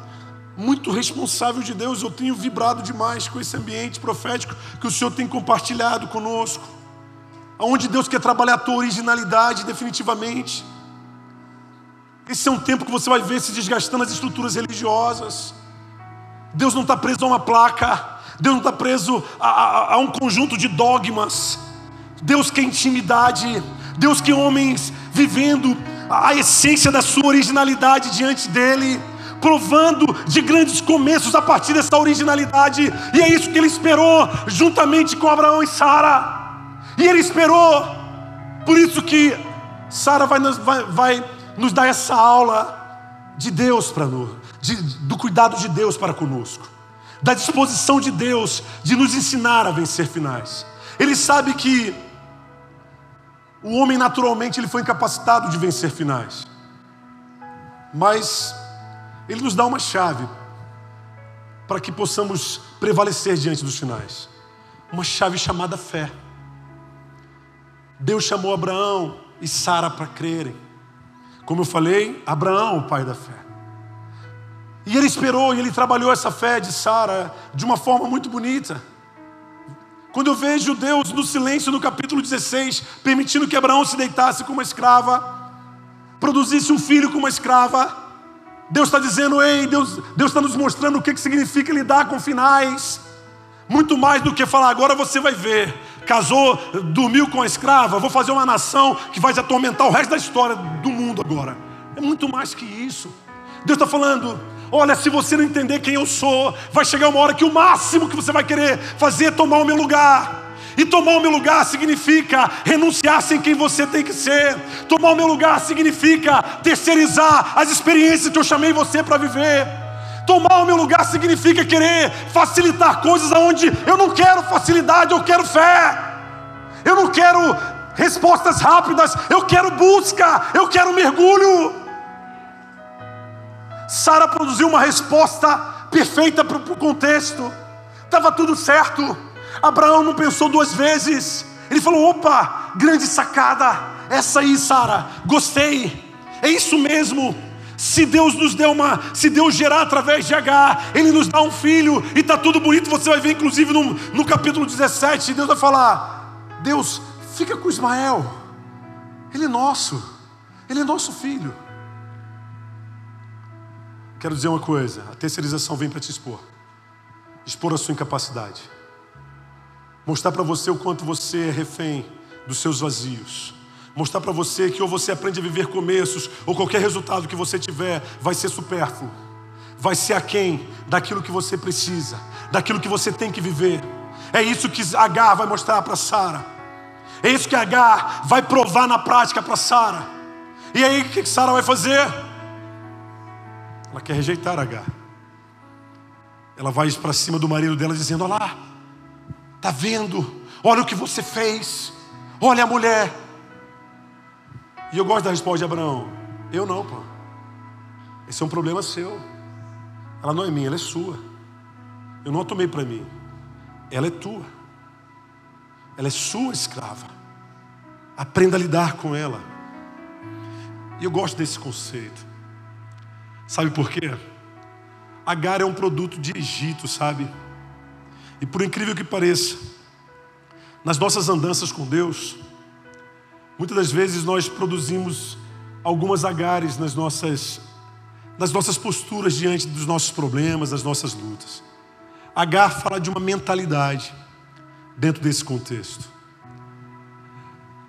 muito responsável de Deus. Eu tenho vibrado demais com esse ambiente profético que o Senhor tem compartilhado conosco. Onde Deus quer trabalhar a tua originalidade definitivamente. Esse é um tempo que você vai ver se desgastando as estruturas religiosas. Deus não está preso a uma placa, Deus não está preso a, a, a, um conjunto de dogmas. Deus quer intimidade, Deus quer homens vivendo a essência da sua originalidade diante dEle, provando de grandes começos a partir dessa originalidade, e é isso que Ele esperou, juntamente com Abraão e Sara. E Ele esperou, por isso que Sara vai, vai, vai nos dar essa aula de Deus para nós, do cuidado de Deus para conosco, da disposição de Deus de nos ensinar a vencer finais. Ele sabe que o homem naturalmente ele foi incapacitado de vencer finais, mas ele nos dá uma chave para que possamos prevalecer diante dos finais, uma chave chamada fé. Deus chamou Abraão e Sara para crerem. Como eu falei, Abraão, o pai da fé. E ele esperou e ele trabalhou essa fé de Sara de uma forma muito bonita. Quando eu vejo Deus no silêncio no capítulo 16, permitindo que Abraão se deitasse com uma escrava, produzisse um filho com uma escrava, Deus está dizendo, ei, Deus está nos mostrando o que, que significa lidar com finais. Muito mais do que falar, agora você vai ver. Casou, dormiu com a escrava, vou fazer uma nação que vai te atormentar o resto da história do mundo agora. É muito mais que isso. Deus está falando, olha, se você não entender quem eu sou, vai chegar uma hora que o máximo que você vai querer fazer é tomar o meu lugar. E tomar o meu lugar significa renunciar sem quem você tem que ser. Tomar o meu lugar significa terceirizar as experiências que eu chamei você para viver. Tomar o meu lugar significa querer facilitar coisas aonde eu não quero facilidade, eu quero fé. Eu não quero respostas rápidas, eu quero busca, eu quero mergulho. Sara produziu uma resposta perfeita para o contexto. Estava tudo certo. Abraão não pensou duas vezes. Ele falou: opa, grande sacada. Essa aí, Sara, gostei. É isso mesmo. Se Deus nos deu uma, se Deus gerar através de H, Ele nos dá um filho e está tudo bonito. Você vai ver, inclusive, no, no capítulo 17, Deus vai falar: Deus, fica com Ismael, ele é nosso, ele é nosso filho. Quero dizer uma coisa: a terceirização vem para te expor, expor a sua incapacidade, mostrar para você o quanto você é refém dos seus vazios mostrar para você que ou você aprende a viver começos, ou qualquer resultado que você tiver vai ser supérfluo, vai ser aquém daquilo que você precisa, daquilo que você tem que viver. É isso que H vai mostrar para Sara. É isso que H vai provar na prática para Sara. E aí o que Sara vai fazer? Ela quer rejeitar H. Ela vai para cima do marido dela dizendo: Olha lá, tá vendo? Olha o que você fez. Olha a mulher, e eu gosto da resposta de Abraão: Eu não, pô. Esse é um problema seu. Ela não é minha, ela é sua. Eu não a tomei para mim. Ela é tua. Ela é sua escrava. Aprenda a lidar com ela. E eu gosto desse conceito. Sabe por quê? Agar é um produto de Egito, sabe? E por incrível que pareça, nas nossas andanças com Deus, Muitas das vezes nós produzimos algumas agares nas nossas, nas nossas posturas diante dos nossos problemas, das nossas lutas. Agar fala de uma mentalidade dentro desse contexto.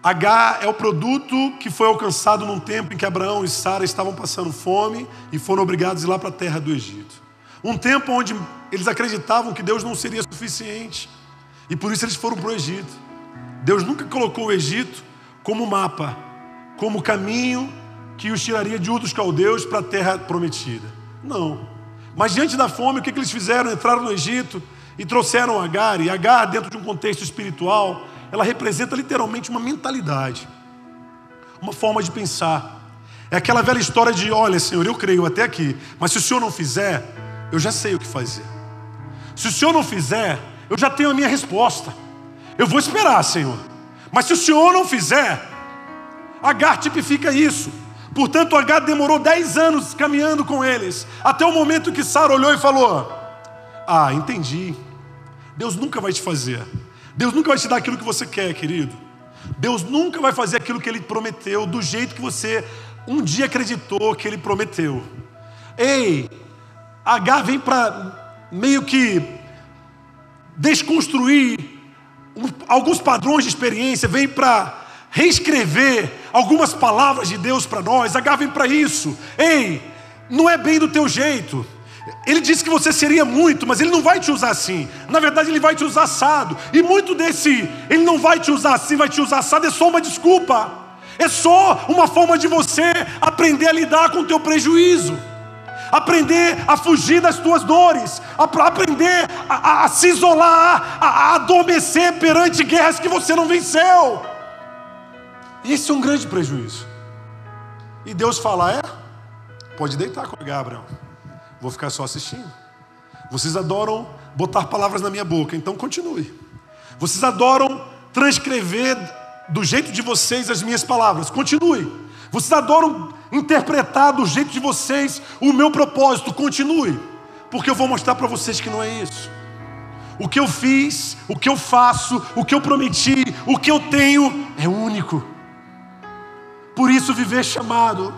Agar é o produto que foi alcançado num tempo em que Abraão e Sara estavam passando fome e foram obrigados a ir lá para a terra do Egito. Um tempo onde eles acreditavam que Deus não seria suficiente e por isso eles foram para o Egito. Deus nunca colocou o Egito como mapa, como caminho que os tiraria de outros caldeus para a terra prometida. Não. Mas diante da fome, o que, que eles fizeram? Entraram no Egito e trouxeram Agar. E Agar, dentro de um contexto espiritual, ela representa literalmente uma mentalidade, uma forma de pensar. É aquela velha história de: olha, Senhor, eu creio até aqui, mas se o Senhor não fizer, eu já sei o que fazer. Se o Senhor não fizer, eu já tenho a minha resposta. Eu vou esperar, Senhor. Mas se o Senhor não fizer, Agar tipifica isso. Portanto, H demorou dez anos caminhando com eles, até o momento que Sara olhou e falou: Ah, entendi. Deus nunca vai te fazer. Deus nunca vai te dar aquilo que você quer, querido. Deus nunca vai fazer aquilo que Ele prometeu do jeito que você um dia acreditou que Ele prometeu. Ei, H vem para meio que desconstruir alguns padrões de experiência, vem para reescrever algumas palavras de Deus para nós. H vem para isso. Ei, não é bem do teu jeito. Ele disse que você seria muito, mas ele não vai te usar assim. Na verdade, ele vai te usar assado. E muito desse, ele não vai te usar assim, vai te usar assado, é só uma desculpa. É só uma forma de você aprender a lidar com o teu prejuízo. Aprender a fugir das tuas dores, aprender a, a, a se isolar, a, a adormecer perante guerras que você não venceu. Isso é um grande prejuízo. E Deus fala: é, pode deitar com a Abraão. Vou ficar só assistindo. Vocês adoram botar palavras na minha boca, então continue. Vocês adoram transcrever do jeito de vocês as minhas palavras, continue. Vocês adoram interpretar do jeito de vocês o meu propósito, continue. Porque eu vou mostrar para vocês que não é isso. O que eu fiz, o que eu faço, o que eu prometi, o que eu tenho é único. Por isso, viver chamado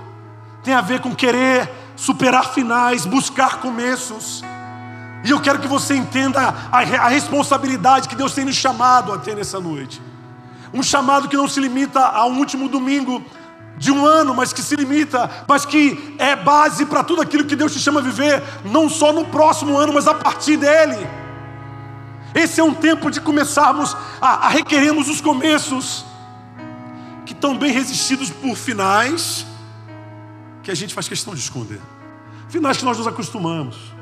tem a ver com querer superar finais, buscar começos. E eu quero que você entenda a, a, responsabilidade que Deus tem nos chamado a ter nessa noite. Um chamado que não se limita ao último domingo de um ano, mas que se limita, mas que é base para tudo aquilo que Deus te chama a viver, não só no próximo ano, mas a partir dele. Esse é um tempo de começarmos a, a requerermos os começos que estão bem resistidos por finais que a gente faz questão de esconder. Finais que nós nos acostumamos.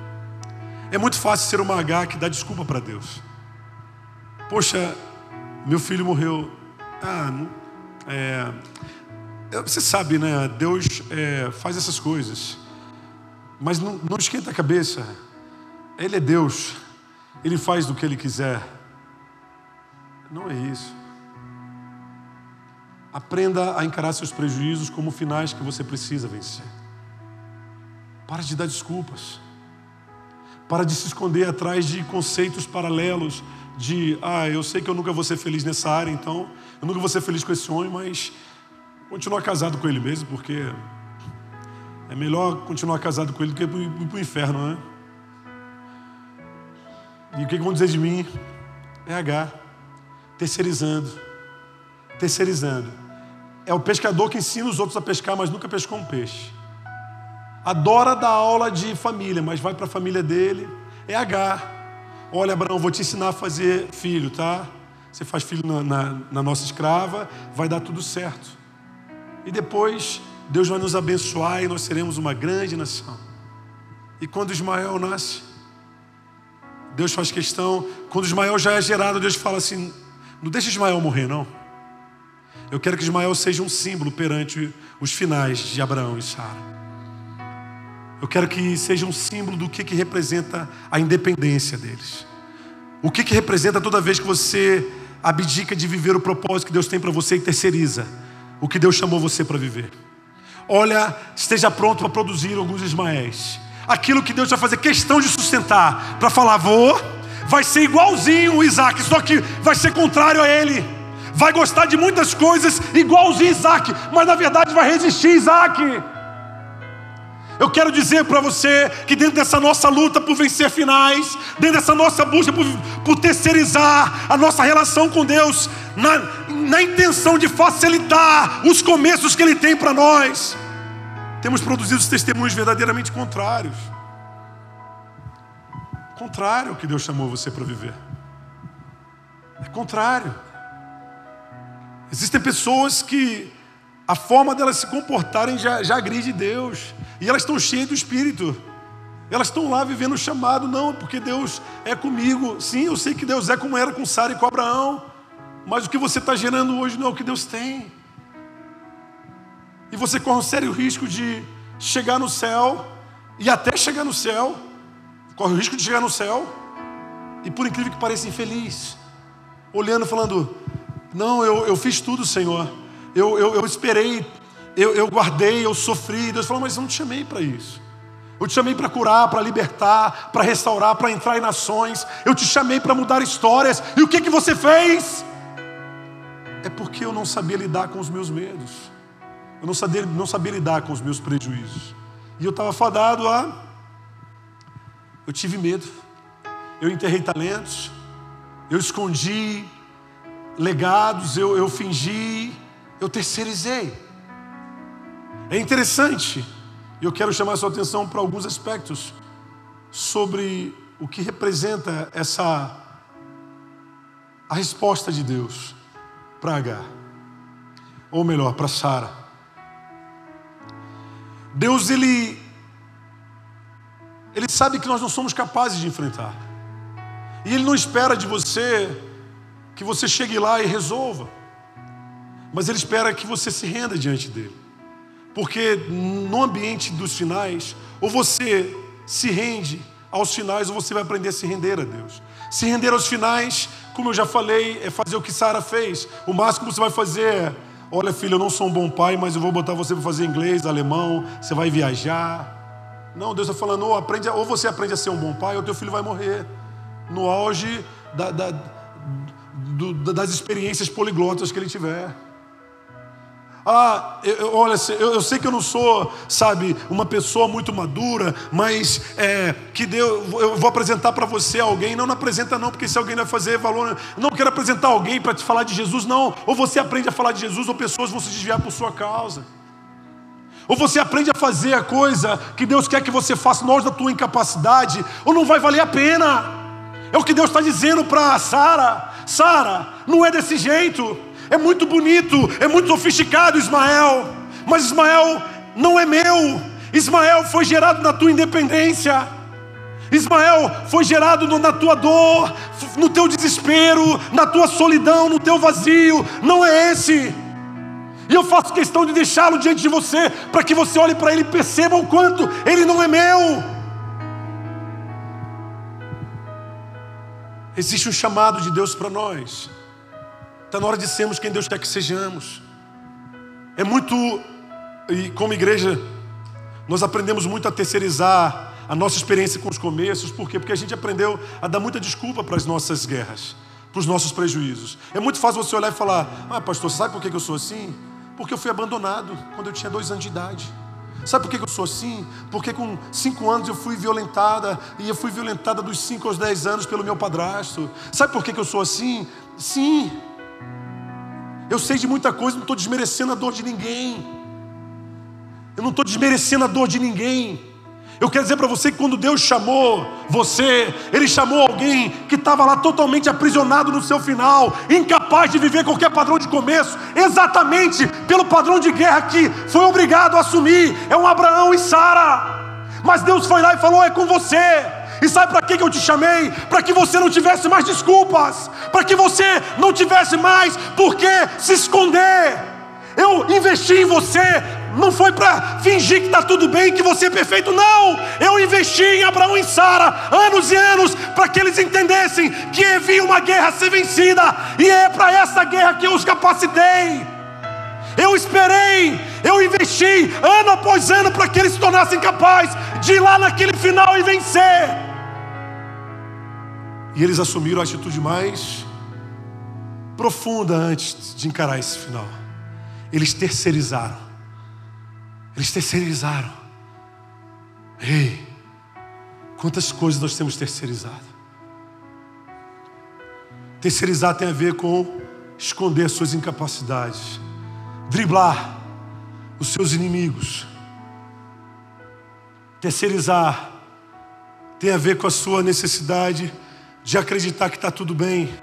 É muito fácil ser uma H que dá desculpa para Deus. Poxa, meu filho morreu. Ah, não, é, você sabe, né? Deus é, faz essas coisas. Mas não, não esquenta a cabeça. Ele é Deus. Ele faz do que ele quiser. Não é isso. Aprenda a encarar seus prejuízos como finais que você precisa vencer. Para de dar desculpas. Para de se esconder atrás de conceitos paralelos de, ah, eu sei que eu nunca vou ser feliz nessa área, então eu nunca vou ser feliz com esse homem, mas continuar casado com ele mesmo, porque é melhor continuar casado com ele do que ir para o inferno, né? E o que vão dizer de mim? É H, terceirizando, terceirizando. É o pescador que ensina os outros a pescar, mas nunca pescou um peixe. Adora dar aula de família, mas vai para a família dele. É H. Olha, Abraão, vou te ensinar a fazer filho, tá? Você faz filho na, na, na nossa escrava, vai dar tudo certo. E depois, Deus vai nos abençoar e nós seremos uma grande nação. E quando Ismael nasce, Deus faz questão, quando Ismael já é gerado, Deus fala assim: não deixa Ismael morrer, não. Eu quero que Ismael seja um símbolo perante os finais de Abraão e Sara. Eu quero que seja um símbolo do que, que representa a independência deles. O que, que representa toda vez que você abdica de viver o propósito que Deus tem para você e terceiriza o que Deus chamou você para viver. Olha, esteja pronto para produzir alguns Ismaéis. Aquilo que Deus vai fazer questão de sustentar, para falar, vou, vai ser igualzinho o Isaac, só que vai ser contrário a ele vai gostar de muitas coisas igualzinho Isaac, mas na verdade vai resistir Isaac. Eu quero dizer para você que dentro dessa nossa luta por vencer finais, dentro dessa nossa busca por, por terceirizar a nossa relação com Deus, na, na intenção de facilitar os começos que Ele tem para nós, temos produzido testemunhos verdadeiramente contrários. Contrário ao que Deus chamou você para viver. É contrário. Existem pessoas que a forma delas se comportarem já, já agride Deus. E elas estão cheias do Espírito. Elas estão lá vivendo o chamado, não, porque Deus é comigo. Sim, eu sei que Deus é como era com Sara e com Abraão. Mas o que você está gerando hoje não é o que Deus tem. E você corre um sério risco de chegar no céu, e até chegar no céu, corre o risco de chegar no céu, e por incrível que pareça, infeliz, olhando, falando: não, eu, eu fiz tudo, Senhor. Eu, eu, eu esperei eu, eu guardei, eu sofri. Deus falou, mas eu não te chamei para isso. Eu te chamei para curar, para libertar, para restaurar, para entrar em nações. Eu te chamei para mudar histórias. E o que, que você fez? É porque eu não sabia lidar com os meus medos. Eu não sabia, não sabia lidar com os meus prejuízos. E eu estava fadado a. Eu tive medo. Eu enterrei talentos. Eu escondi legados. Eu, eu fingi. Eu terceirizei. É interessante, e eu quero chamar sua atenção para alguns aspectos sobre o que representa essa a resposta de Deus para H, ou melhor, para Sara. Deus ele ele sabe que nós não somos capazes de enfrentar. E ele não espera de você que você chegue lá e resolva. Mas ele espera que você se renda diante dele. Porque no ambiente dos finais, ou você se rende aos finais, ou você vai aprender a se render a Deus. Se render aos finais, como eu já falei, é fazer o que Sara fez. O máximo que você vai fazer é: olha, filho, eu não sou um bom pai, mas eu vou botar você para fazer inglês, alemão, você vai viajar. Não, Deus está falando: ou, aprende, ou você aprende a ser um bom pai, ou teu filho vai morrer. No auge da, da, do, das experiências poliglotas que ele tiver. Ah, eu, olha, eu, eu, sei que eu não sou, sabe, uma pessoa muito madura, mas é, que Deus, eu vou apresentar para você alguém. Não, não apresenta não, porque se alguém vai fazer valor, não quero apresentar alguém para te falar de Jesus, não. Ou você aprende a falar de Jesus, ou pessoas vão se desviar por sua causa. Ou você aprende a fazer a coisa que Deus quer que você faça, nós da tua incapacidade, ou não vai valer a pena. É o que Deus está dizendo para Sara. Sara, não é desse jeito. É muito bonito, é muito sofisticado, Ismael. Mas Ismael não é meu. Ismael foi gerado na tua independência. Ismael foi gerado na tua dor, no teu desespero, na tua solidão, no teu vazio. Não é esse. E eu faço questão de deixá-lo diante de você, para que você olhe para ele e perceba o quanto ele não é meu. Existe um chamado de Deus para nós. Está na hora de sermos quem Deus quer que sejamos. É muito, e como igreja, nós aprendemos muito a terceirizar a nossa experiência com os começos, por quê? Porque a gente aprendeu a dar muita desculpa para as nossas guerras, para os nossos prejuízos. É muito fácil você olhar e falar: Ah, pastor, sabe por que eu sou assim? Porque eu fui abandonado quando eu tinha dois anos de idade. Sabe por que eu sou assim? Porque com cinco anos eu fui violentada, e eu fui violentada dos cinco aos dez anos pelo meu padrasto. Sabe por que eu sou assim? Sim, eu sei de muita coisa, não estou desmerecendo a dor de ninguém. Eu não estou desmerecendo a dor de ninguém. Eu quero dizer para você que quando Deus chamou você, Ele chamou alguém que estava lá totalmente aprisionado no seu final, incapaz de viver qualquer padrão de começo, exatamente pelo padrão de guerra que foi obrigado a assumir. É um Abraão e Sara. Mas Deus foi lá e falou: é com você. E sabe para que eu te chamei? Para que você não tivesse mais desculpas, para que você não tivesse mais por que se esconder. Eu investi em você, não foi para fingir que está tudo bem, que você é perfeito, não. Eu investi em Abraão e Sara, anos e anos, para que eles entendessem que havia uma guerra a ser vencida, e é para essa guerra que eu os capacitei. Eu esperei, eu investi ano após ano para que eles se tornassem capazes de ir lá naquele final e vencer. E eles assumiram a atitude mais profunda antes de encarar esse final. Eles terceirizaram. Eles terceirizaram. Ei, quantas coisas nós temos terceirizado? Terceirizar tem a ver com esconder as suas incapacidades, driblar os seus inimigos. Terceirizar tem a ver com a sua necessidade de acreditar que está tudo bem,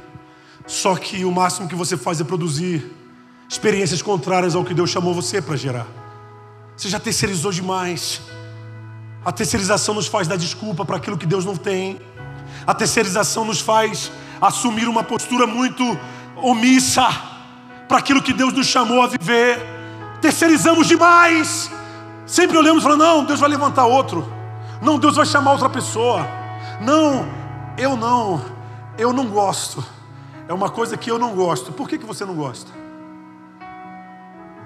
só que o máximo que você faz é produzir experiências contrárias ao que Deus chamou você para gerar. Você já terceirizou demais. A terceirização nos faz dar desculpa para aquilo que Deus não tem. A terceirização nos faz assumir uma postura muito omissa para aquilo que Deus nos chamou a viver. Terceirizamos demais. Sempre olhamos e falamos: não, Deus vai levantar outro. Não, Deus vai chamar outra pessoa. Não, eu não, eu não gosto. É uma coisa que eu não gosto. Por que, que você não gosta?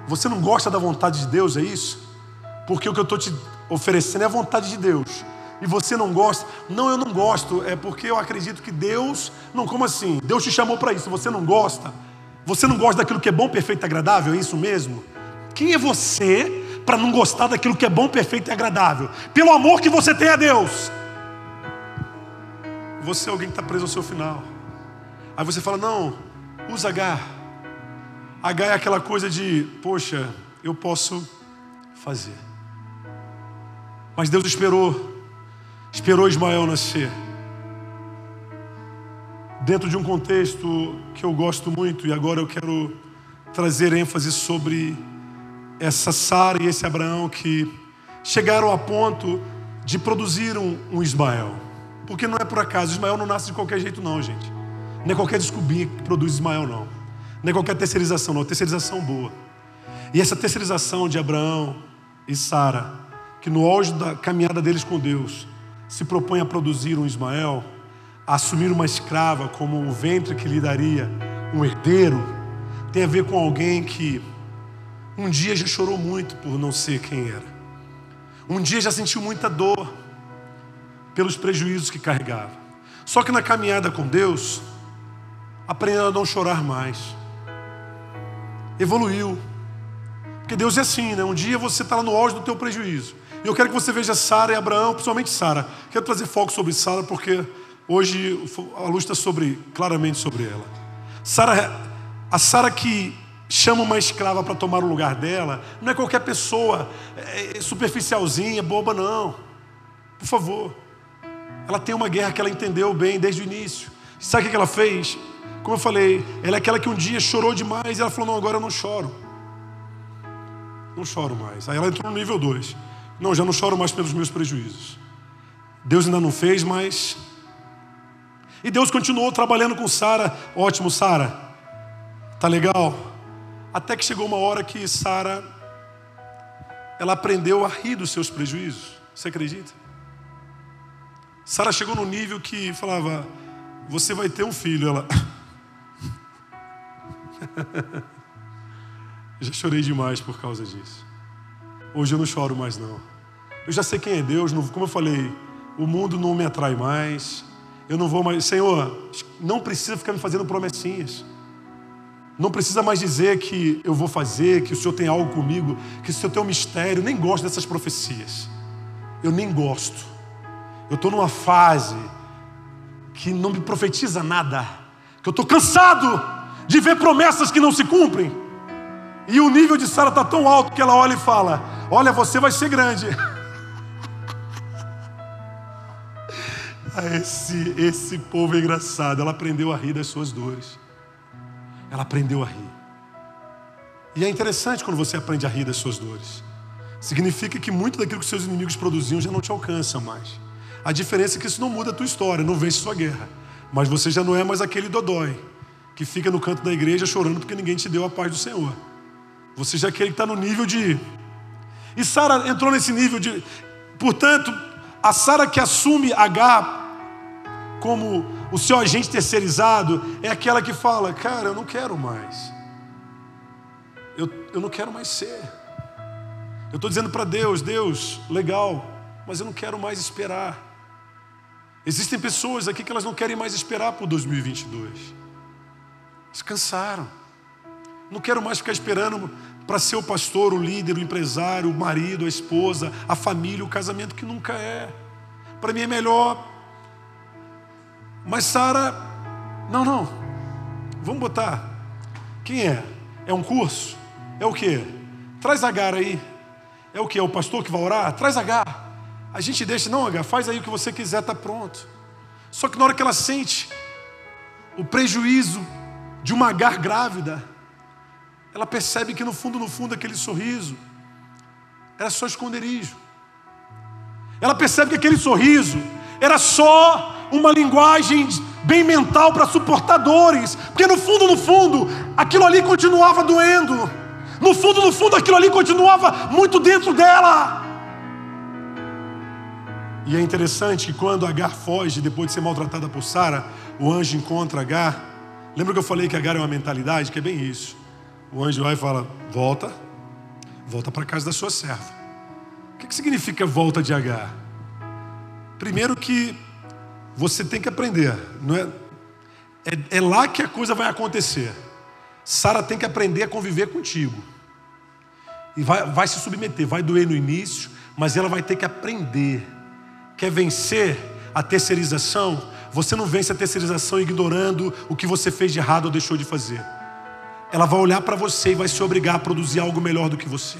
Você não gosta da vontade de Deus, é isso? Porque o que eu estou te oferecendo é a vontade de Deus. E você não gosta? Não, eu não gosto. É porque eu acredito que Deus. Não, como assim? Deus te chamou para isso. Você não gosta? Você não gosta daquilo que é bom, perfeito e agradável? É isso mesmo? Quem é você para não gostar daquilo que é bom, perfeito e agradável? Pelo amor que você tem a Deus. Você é alguém que está preso ao seu final. Aí você fala: não, usa H. H é aquela coisa de, poxa, eu posso fazer. Mas Deus esperou, esperou Ismael nascer. Dentro de um contexto que eu gosto muito, e agora eu quero trazer ênfase sobre essa Sara e esse Abraão que chegaram a ponto de produzir um, um Ismael. Porque não é por acaso, Ismael não nasce de qualquer jeito, não, gente. Não é qualquer descobrir que produz Ismael, não. Não é qualquer terceirização, não. É terceirização boa. E essa terceirização de Abraão e Sara, que no auge da caminhada deles com Deus, se propõe a produzir um Ismael, a assumir uma escrava como o ventre que lhe daria um herdeiro, tem a ver com alguém que um dia já chorou muito por não ser quem era. Um dia já sentiu muita dor pelos prejuízos que carregava. Só que na caminhada com Deus, aprendeu a não chorar mais. Evoluiu. Porque Deus é assim, né? Um dia você está no auge do teu prejuízo. E eu quero que você veja Sara e Abraão, principalmente Sara. Quero trazer foco sobre Sara, porque hoje a luz está sobre, claramente sobre ela. Sara, a Sara que chama uma escrava para tomar o lugar dela, não é qualquer pessoa é, é superficialzinha, boba, não. Por favor. Ela tem uma guerra que ela entendeu bem desde o início. Sabe o que ela fez? Como eu falei, ela é aquela que um dia chorou demais e ela falou: Não, agora eu não choro. Não choro mais. Aí ela entrou no nível 2. Não, já não choro mais pelos meus prejuízos. Deus ainda não fez, mas. E Deus continuou trabalhando com Sara. Ótimo, Sara. Tá legal? Até que chegou uma hora que Sara ela aprendeu a rir dos seus prejuízos. Você acredita? Sara chegou no nível que falava: Você vai ter um filho. Ela. já chorei demais por causa disso. Hoje eu não choro mais não. Eu já sei quem é Deus, como eu falei, o mundo não me atrai mais. Eu não vou mais, Senhor, não precisa ficar me fazendo promessinhas. Não precisa mais dizer que eu vou fazer, que o Senhor tem algo comigo, que o Senhor tem um mistério. Eu nem gosto dessas profecias. Eu nem gosto. Eu estou numa fase que não me profetiza nada. Que eu estou cansado de ver promessas que não se cumprem. E o nível de Sara está tão alto que ela olha e fala: Olha, você vai ser grande. Esse, esse povo é engraçado. Ela aprendeu a rir das suas dores. Ela aprendeu a rir. E é interessante quando você aprende a rir das suas dores. Significa que muito daquilo que seus inimigos produziam já não te alcança mais. A diferença é que isso não muda a tua história, não vence sua guerra. Mas você já não é mais aquele dodói que fica no canto da igreja chorando porque ninguém te deu a paz do Senhor. Você já é aquele que está no nível de. E Sara entrou nesse nível de. Portanto, a Sara que assume H como o seu agente terceirizado é aquela que fala: Cara, eu não quero mais. Eu, eu não quero mais ser. Eu estou dizendo para Deus: Deus, legal, mas eu não quero mais esperar. Existem pessoas aqui que elas não querem mais esperar por 2022. Elas cansaram. Não quero mais ficar esperando para ser o pastor, o líder, o empresário, o marido, a esposa, a família, o casamento que nunca é. Para mim é melhor. Mas Sara, não, não. Vamos botar. Quem é? É um curso? É o quê? Traz Agar aí. É o que? É o pastor que vai orar? Traz Agar. A gente deixa, não, Agar, faz aí o que você quiser, está pronto. Só que na hora que ela sente o prejuízo de uma Agar grávida, ela percebe que no fundo, no fundo, aquele sorriso era só esconderijo. Ela percebe que aquele sorriso era só uma linguagem bem mental para suportar dores, porque no fundo, no fundo, aquilo ali continuava doendo. No fundo, no fundo, aquilo ali continuava muito dentro dela. E é interessante que quando Agar foge, depois de ser maltratada por Sara, o anjo encontra Agar. Lembra que eu falei que Agar é uma mentalidade? Que é bem isso. O anjo vai e fala: volta, volta para casa da sua serva. O que, que significa volta de Agar? Primeiro que você tem que aprender, não é? É, é lá que a coisa vai acontecer. Sara tem que aprender a conviver contigo. E vai, vai se submeter, vai doer no início, mas ela vai ter que aprender. Quer vencer a terceirização? Você não vence a terceirização ignorando o que você fez de errado ou deixou de fazer. Ela vai olhar para você e vai se obrigar a produzir algo melhor do que você.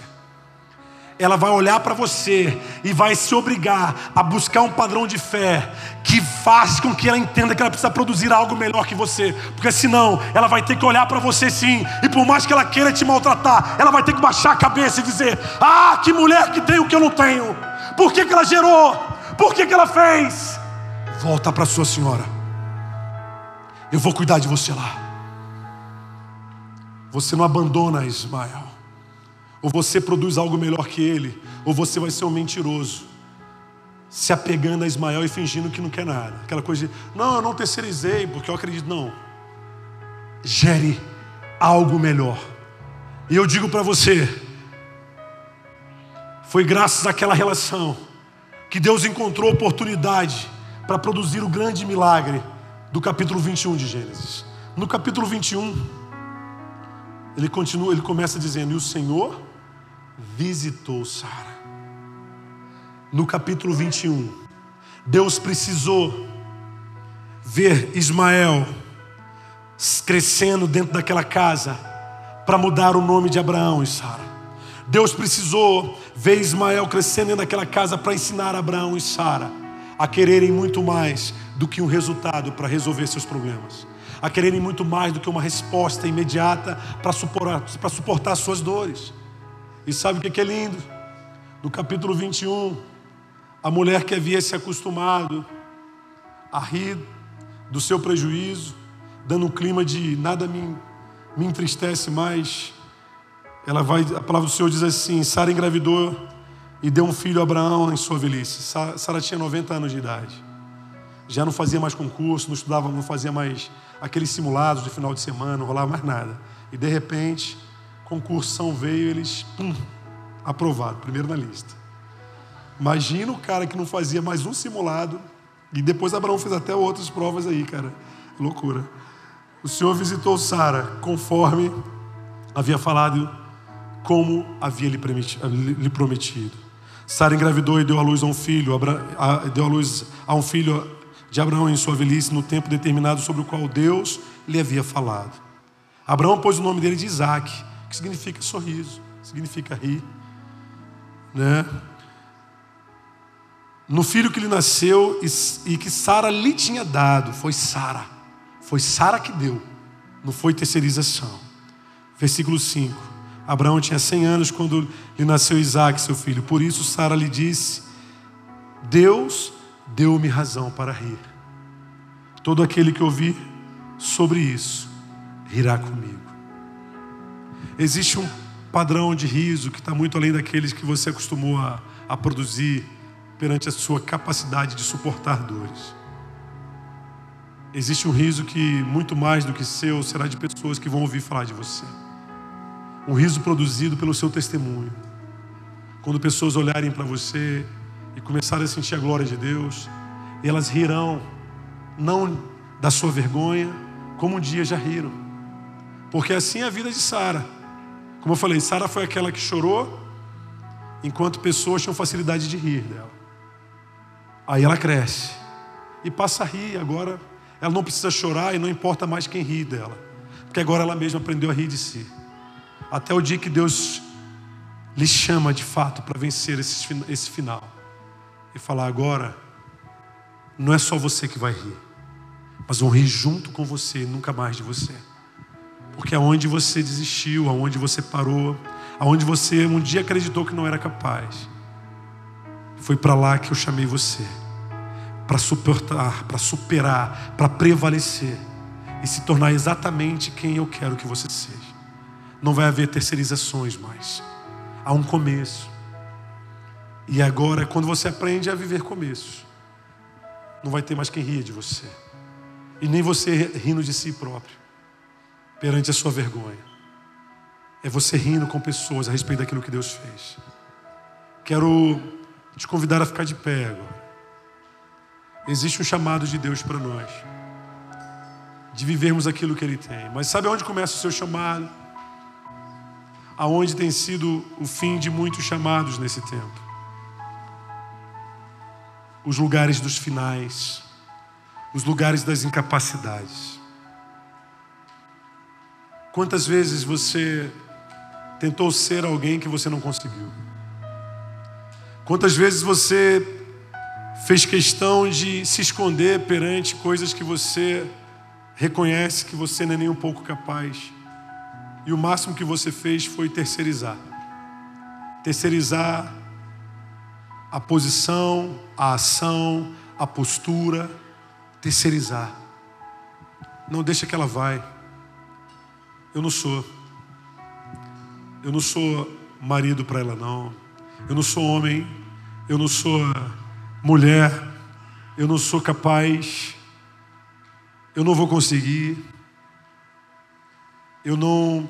Ela vai olhar para você e vai se obrigar a buscar um padrão de fé que faz com que ela entenda que ela precisa produzir algo melhor que você, porque senão ela vai ter que olhar para você sim, e por mais que ela queira te maltratar, ela vai ter que baixar a cabeça e dizer: Ah, que mulher que tem o que eu não tenho, por que, que ela gerou, por que, que ela fez? Volta para sua senhora, eu vou cuidar de você lá. Você não abandona Ismael. Ou você produz algo melhor que ele, ou você vai ser um mentiroso, se apegando a Ismael e fingindo que não quer nada. Aquela coisa de, não, eu não terceirizei, porque eu acredito. Não. Gere algo melhor. E eu digo para você, foi graças àquela relação que Deus encontrou oportunidade para produzir o grande milagre do capítulo 21 de Gênesis. No capítulo 21, ele continua, ele começa dizendo: "E o Senhor visitou Sara. No capítulo 21, Deus precisou ver Ismael crescendo dentro daquela casa para mudar o nome de Abraão e Sara. Deus precisou ver Ismael crescendo dentro daquela casa para ensinar Abraão e Sara a quererem muito mais do que um resultado para resolver seus problemas, a quererem muito mais do que uma resposta imediata para suportar, para suportar suas dores. E sabe o que é lindo? No capítulo 21, a mulher que havia se acostumado a rir do seu prejuízo, dando um clima de nada me, me entristece mais. Ela vai, a palavra do Senhor diz assim: Sara engravidou e deu um filho a Abraão em sua velhice. Sara tinha 90 anos de idade. Já não fazia mais concurso, não estudava, não fazia mais aqueles simulados de final de semana, não rolava mais nada. E de repente, concursão veio, eles, pum, aprovado, primeiro na lista. Imagina o cara que não fazia mais um simulado, e depois Abraão fez até outras provas aí, cara. Loucura. O Senhor visitou Sara conforme havia falado, como havia lhe prometido. Sara engravidou e deu à luz a um filho, deu à luz a um filho de Abraão em sua velhice, no tempo determinado sobre o qual Deus lhe havia falado. Abraão pôs o nome dele de Isaac que significa sorriso, significa rir. Né? No filho que lhe nasceu e que Sara lhe tinha dado, foi Sara. Foi Sara que deu, não foi terceirização. Versículo 5. Abraão tinha 100 anos quando lhe nasceu Isaac, seu filho. Por isso Sara lhe disse: Deus deu-me razão para rir. Todo aquele que ouvir sobre isso rirá comigo. Existe um padrão de riso que está muito além daqueles que você acostumou a, a produzir perante a sua capacidade de suportar dores. Existe um riso que, muito mais do que seu, será de pessoas que vão ouvir falar de você. Um riso produzido pelo seu testemunho. Quando pessoas olharem para você e começarem a sentir a glória de Deus, elas rirão, não da sua vergonha, como um dia já riram. Porque assim é a vida de Sara. Como eu falei, Sara foi aquela que chorou, enquanto pessoas tinham facilidade de rir dela. Aí ela cresce e passa a rir. Agora ela não precisa chorar e não importa mais quem ri dela, porque agora ela mesma aprendeu a rir de si. Até o dia que Deus lhe chama de fato para vencer esse final e falar: agora não é só você que vai rir, mas vão rir junto com você, nunca mais de você. Porque aonde você desistiu, aonde você parou, aonde você um dia acreditou que não era capaz, foi para lá que eu chamei você para suportar, para superar, para prevalecer e se tornar exatamente quem eu quero que você seja. Não vai haver terceirizações mais. Há um começo. E agora, quando você aprende a viver começos, não vai ter mais quem ria de você. E nem você rindo de si próprio perante a sua vergonha. é você rindo com pessoas a respeito daquilo que Deus fez. Quero te convidar a ficar de pé agora. Existe um chamado de Deus para nós, de vivermos aquilo que Ele tem. Mas sabe onde começa o seu chamado? Aonde tem sido o fim de muitos chamados nesse tempo? Os lugares dos finais, os lugares das incapacidades. Quantas vezes você tentou ser alguém que você não conseguiu? Quantas vezes você fez questão de se esconder perante coisas que você reconhece que você não é nem um pouco capaz? E o máximo que você fez foi terceirizar. Terceirizar a posição, a ação, a postura, terceirizar. Não deixa que ela vai. Eu não sou. Eu não sou marido para ela, não. Eu não sou homem. Eu não sou mulher. Eu não sou capaz. Eu não vou conseguir. Eu não.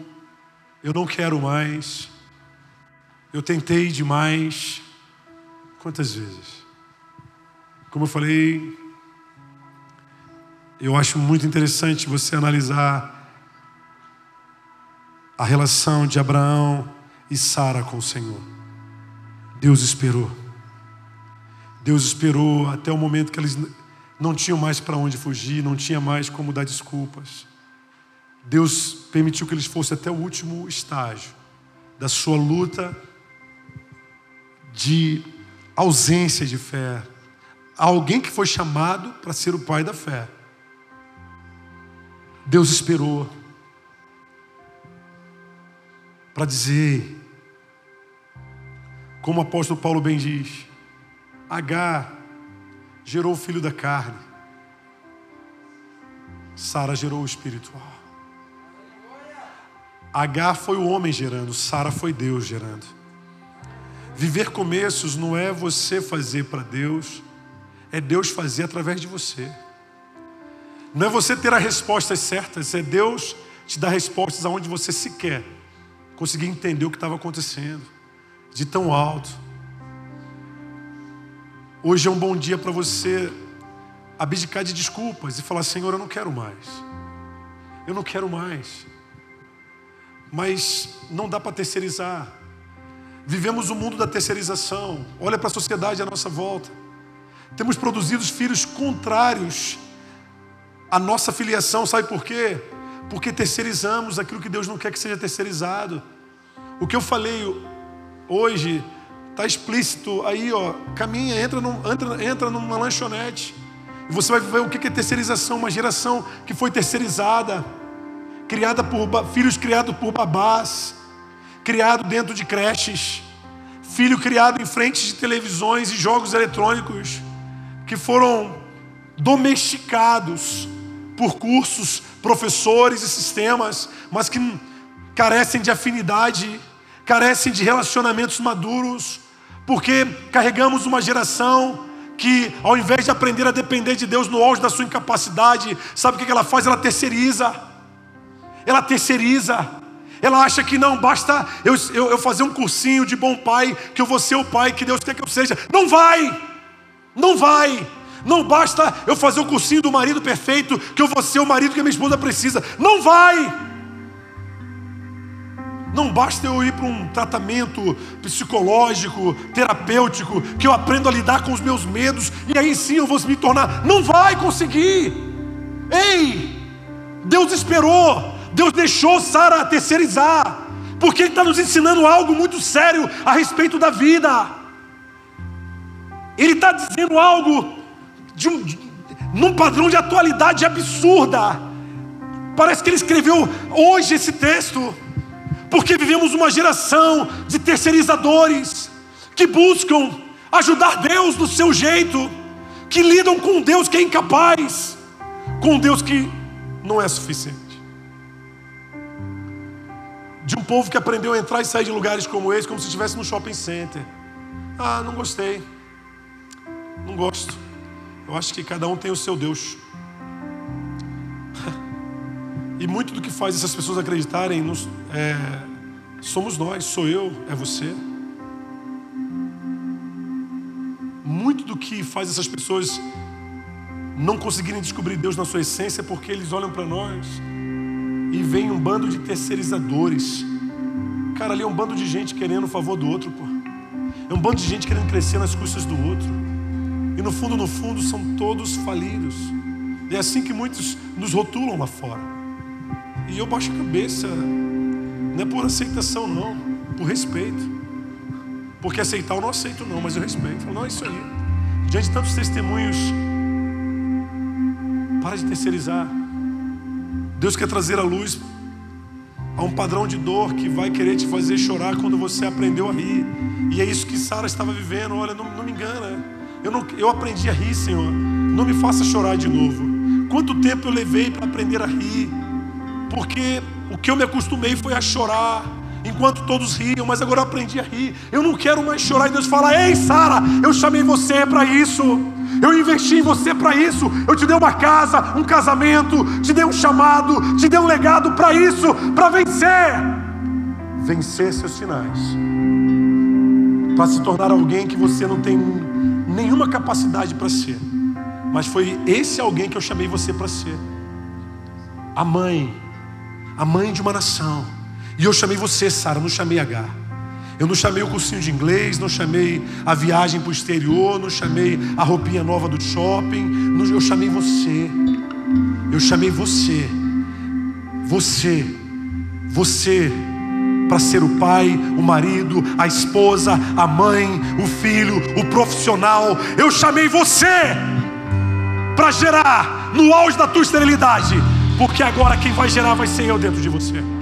Eu não quero mais. Eu tentei demais. Quantas vezes? Como eu falei, eu acho muito interessante você analisar a relação de Abraão e Sara com o Senhor. Deus esperou. Deus esperou até o momento que eles não tinham mais para onde fugir, não tinha mais como dar desculpas. Deus permitiu que eles fossem até o último estágio da sua luta de ausência de fé. Alguém que foi chamado para ser o pai da fé. Deus esperou para dizer, como o apóstolo Paulo bem diz, H gerou o filho da carne, Sara gerou o espiritual. H foi o homem gerando, Sara foi Deus gerando. Viver começos não é você fazer para Deus, é Deus fazer através de você. Não é você ter as respostas certas, é Deus te dar respostas aonde você se quer conseguia entender o que estava acontecendo, de tão alto. Hoje é um bom dia para você abdicar de desculpas e falar: Senhor, eu não quero mais. Eu não quero mais. Mas não dá para terceirizar. Vivemos o mundo da terceirização. Olha para a sociedade à nossa volta. Temos produzido filhos contrários à nossa filiação, sabe por quê? porque terceirizamos aquilo que Deus não quer que seja terceirizado. O que eu falei hoje está explícito aí, ó. Caminha, entra, num, entra, entra numa lanchonete. E você vai ver o que é terceirização, uma geração que foi terceirizada, criada por filhos criados por babás, criado dentro de creches, filho criado em frente de televisões e jogos eletrônicos, que foram domesticados por cursos, professores e sistemas, mas que carecem de afinidade, carecem de relacionamentos maduros, porque carregamos uma geração que, ao invés de aprender a depender de Deus no auge da sua incapacidade, sabe o que ela faz? Ela terceiriza. Ela terceiriza. Ela acha que não basta eu, eu, eu, fazer um cursinho de bom pai, que eu vou ser o pai que Deus quer que eu seja. Não vai! Não vai! Não basta eu fazer o cursinho do marido perfeito, que eu vou ser o marido que a minha esposa precisa. Não vai! Não basta eu ir para um tratamento psicológico, terapêutico, que eu aprendo a lidar com os meus medos e aí sim eu vou me tornar. Não vai conseguir. Ei! Deus esperou, Deus deixou Sara terceirizar, porque Ele está nos ensinando algo muito sério a respeito da vida. Ele está dizendo algo de um, de, num padrão de atualidade absurda. Parece que ele escreveu hoje esse texto, porque vivemos uma geração de terceirizadores que buscam ajudar Deus do seu jeito, que lidam com Deus que é incapaz, com Deus que não é suficiente. De um povo que aprendeu a entrar e sair de lugares como esse, como se estivesse no shopping center. Ah, não gostei. Não gosto. Eu acho que cada um tem o seu Deus. E muito do que faz essas pessoas acreditarem nos, é, somos nós, sou eu, é você. Muito do que faz essas pessoas não conseguirem descobrir Deus na sua essência é porque eles olham para nós e vem um bando de terceirizadores. Cara, ali é um bando de gente querendo o favor do outro, pô. É um bando de gente querendo crescer nas custas do outro. E no fundo, no fundo, são todos falidos. E é assim que muitos nos rotulam lá fora. E eu baixo a cabeça, não é por aceitação, não, por respeito. Porque aceitar eu não aceito, não, mas eu respeito. Não, é isso aí. Diante de tantos testemunhos, para de terceirizar. Deus quer trazer a luz a um padrão de dor que vai querer te fazer chorar quando você aprendeu a rir. E é isso que Sara estava vivendo. Olha, não, não me engana. Eu, não, eu aprendi a rir, Senhor. Não me faça chorar de novo. Quanto tempo eu levei para aprender a rir? Porque o que eu me acostumei foi a chorar enquanto todos riam, mas agora eu aprendi a rir. Eu não quero mais chorar. E Deus fala: Ei, Sara, eu chamei você para isso. Eu investi em você para isso. Eu te dei uma casa, um casamento, te dei um chamado, te dei um legado para isso, para vencer. Vencer seus sinais. Para se tornar alguém que você não tem nenhuma capacidade para ser. Mas foi esse alguém que eu chamei você para ser. A mãe, a mãe de uma nação. E eu chamei você, Sara, não chamei H. Eu não chamei o cursinho de inglês, não chamei a viagem para o exterior, não chamei a roupinha nova do shopping. eu chamei você. Eu chamei você. Você. Você. Para ser o pai, o marido, a esposa, a mãe, o filho, o profissional. Eu chamei você para gerar no auge da tua esterilidade. Porque agora quem vai gerar vai ser eu dentro de você.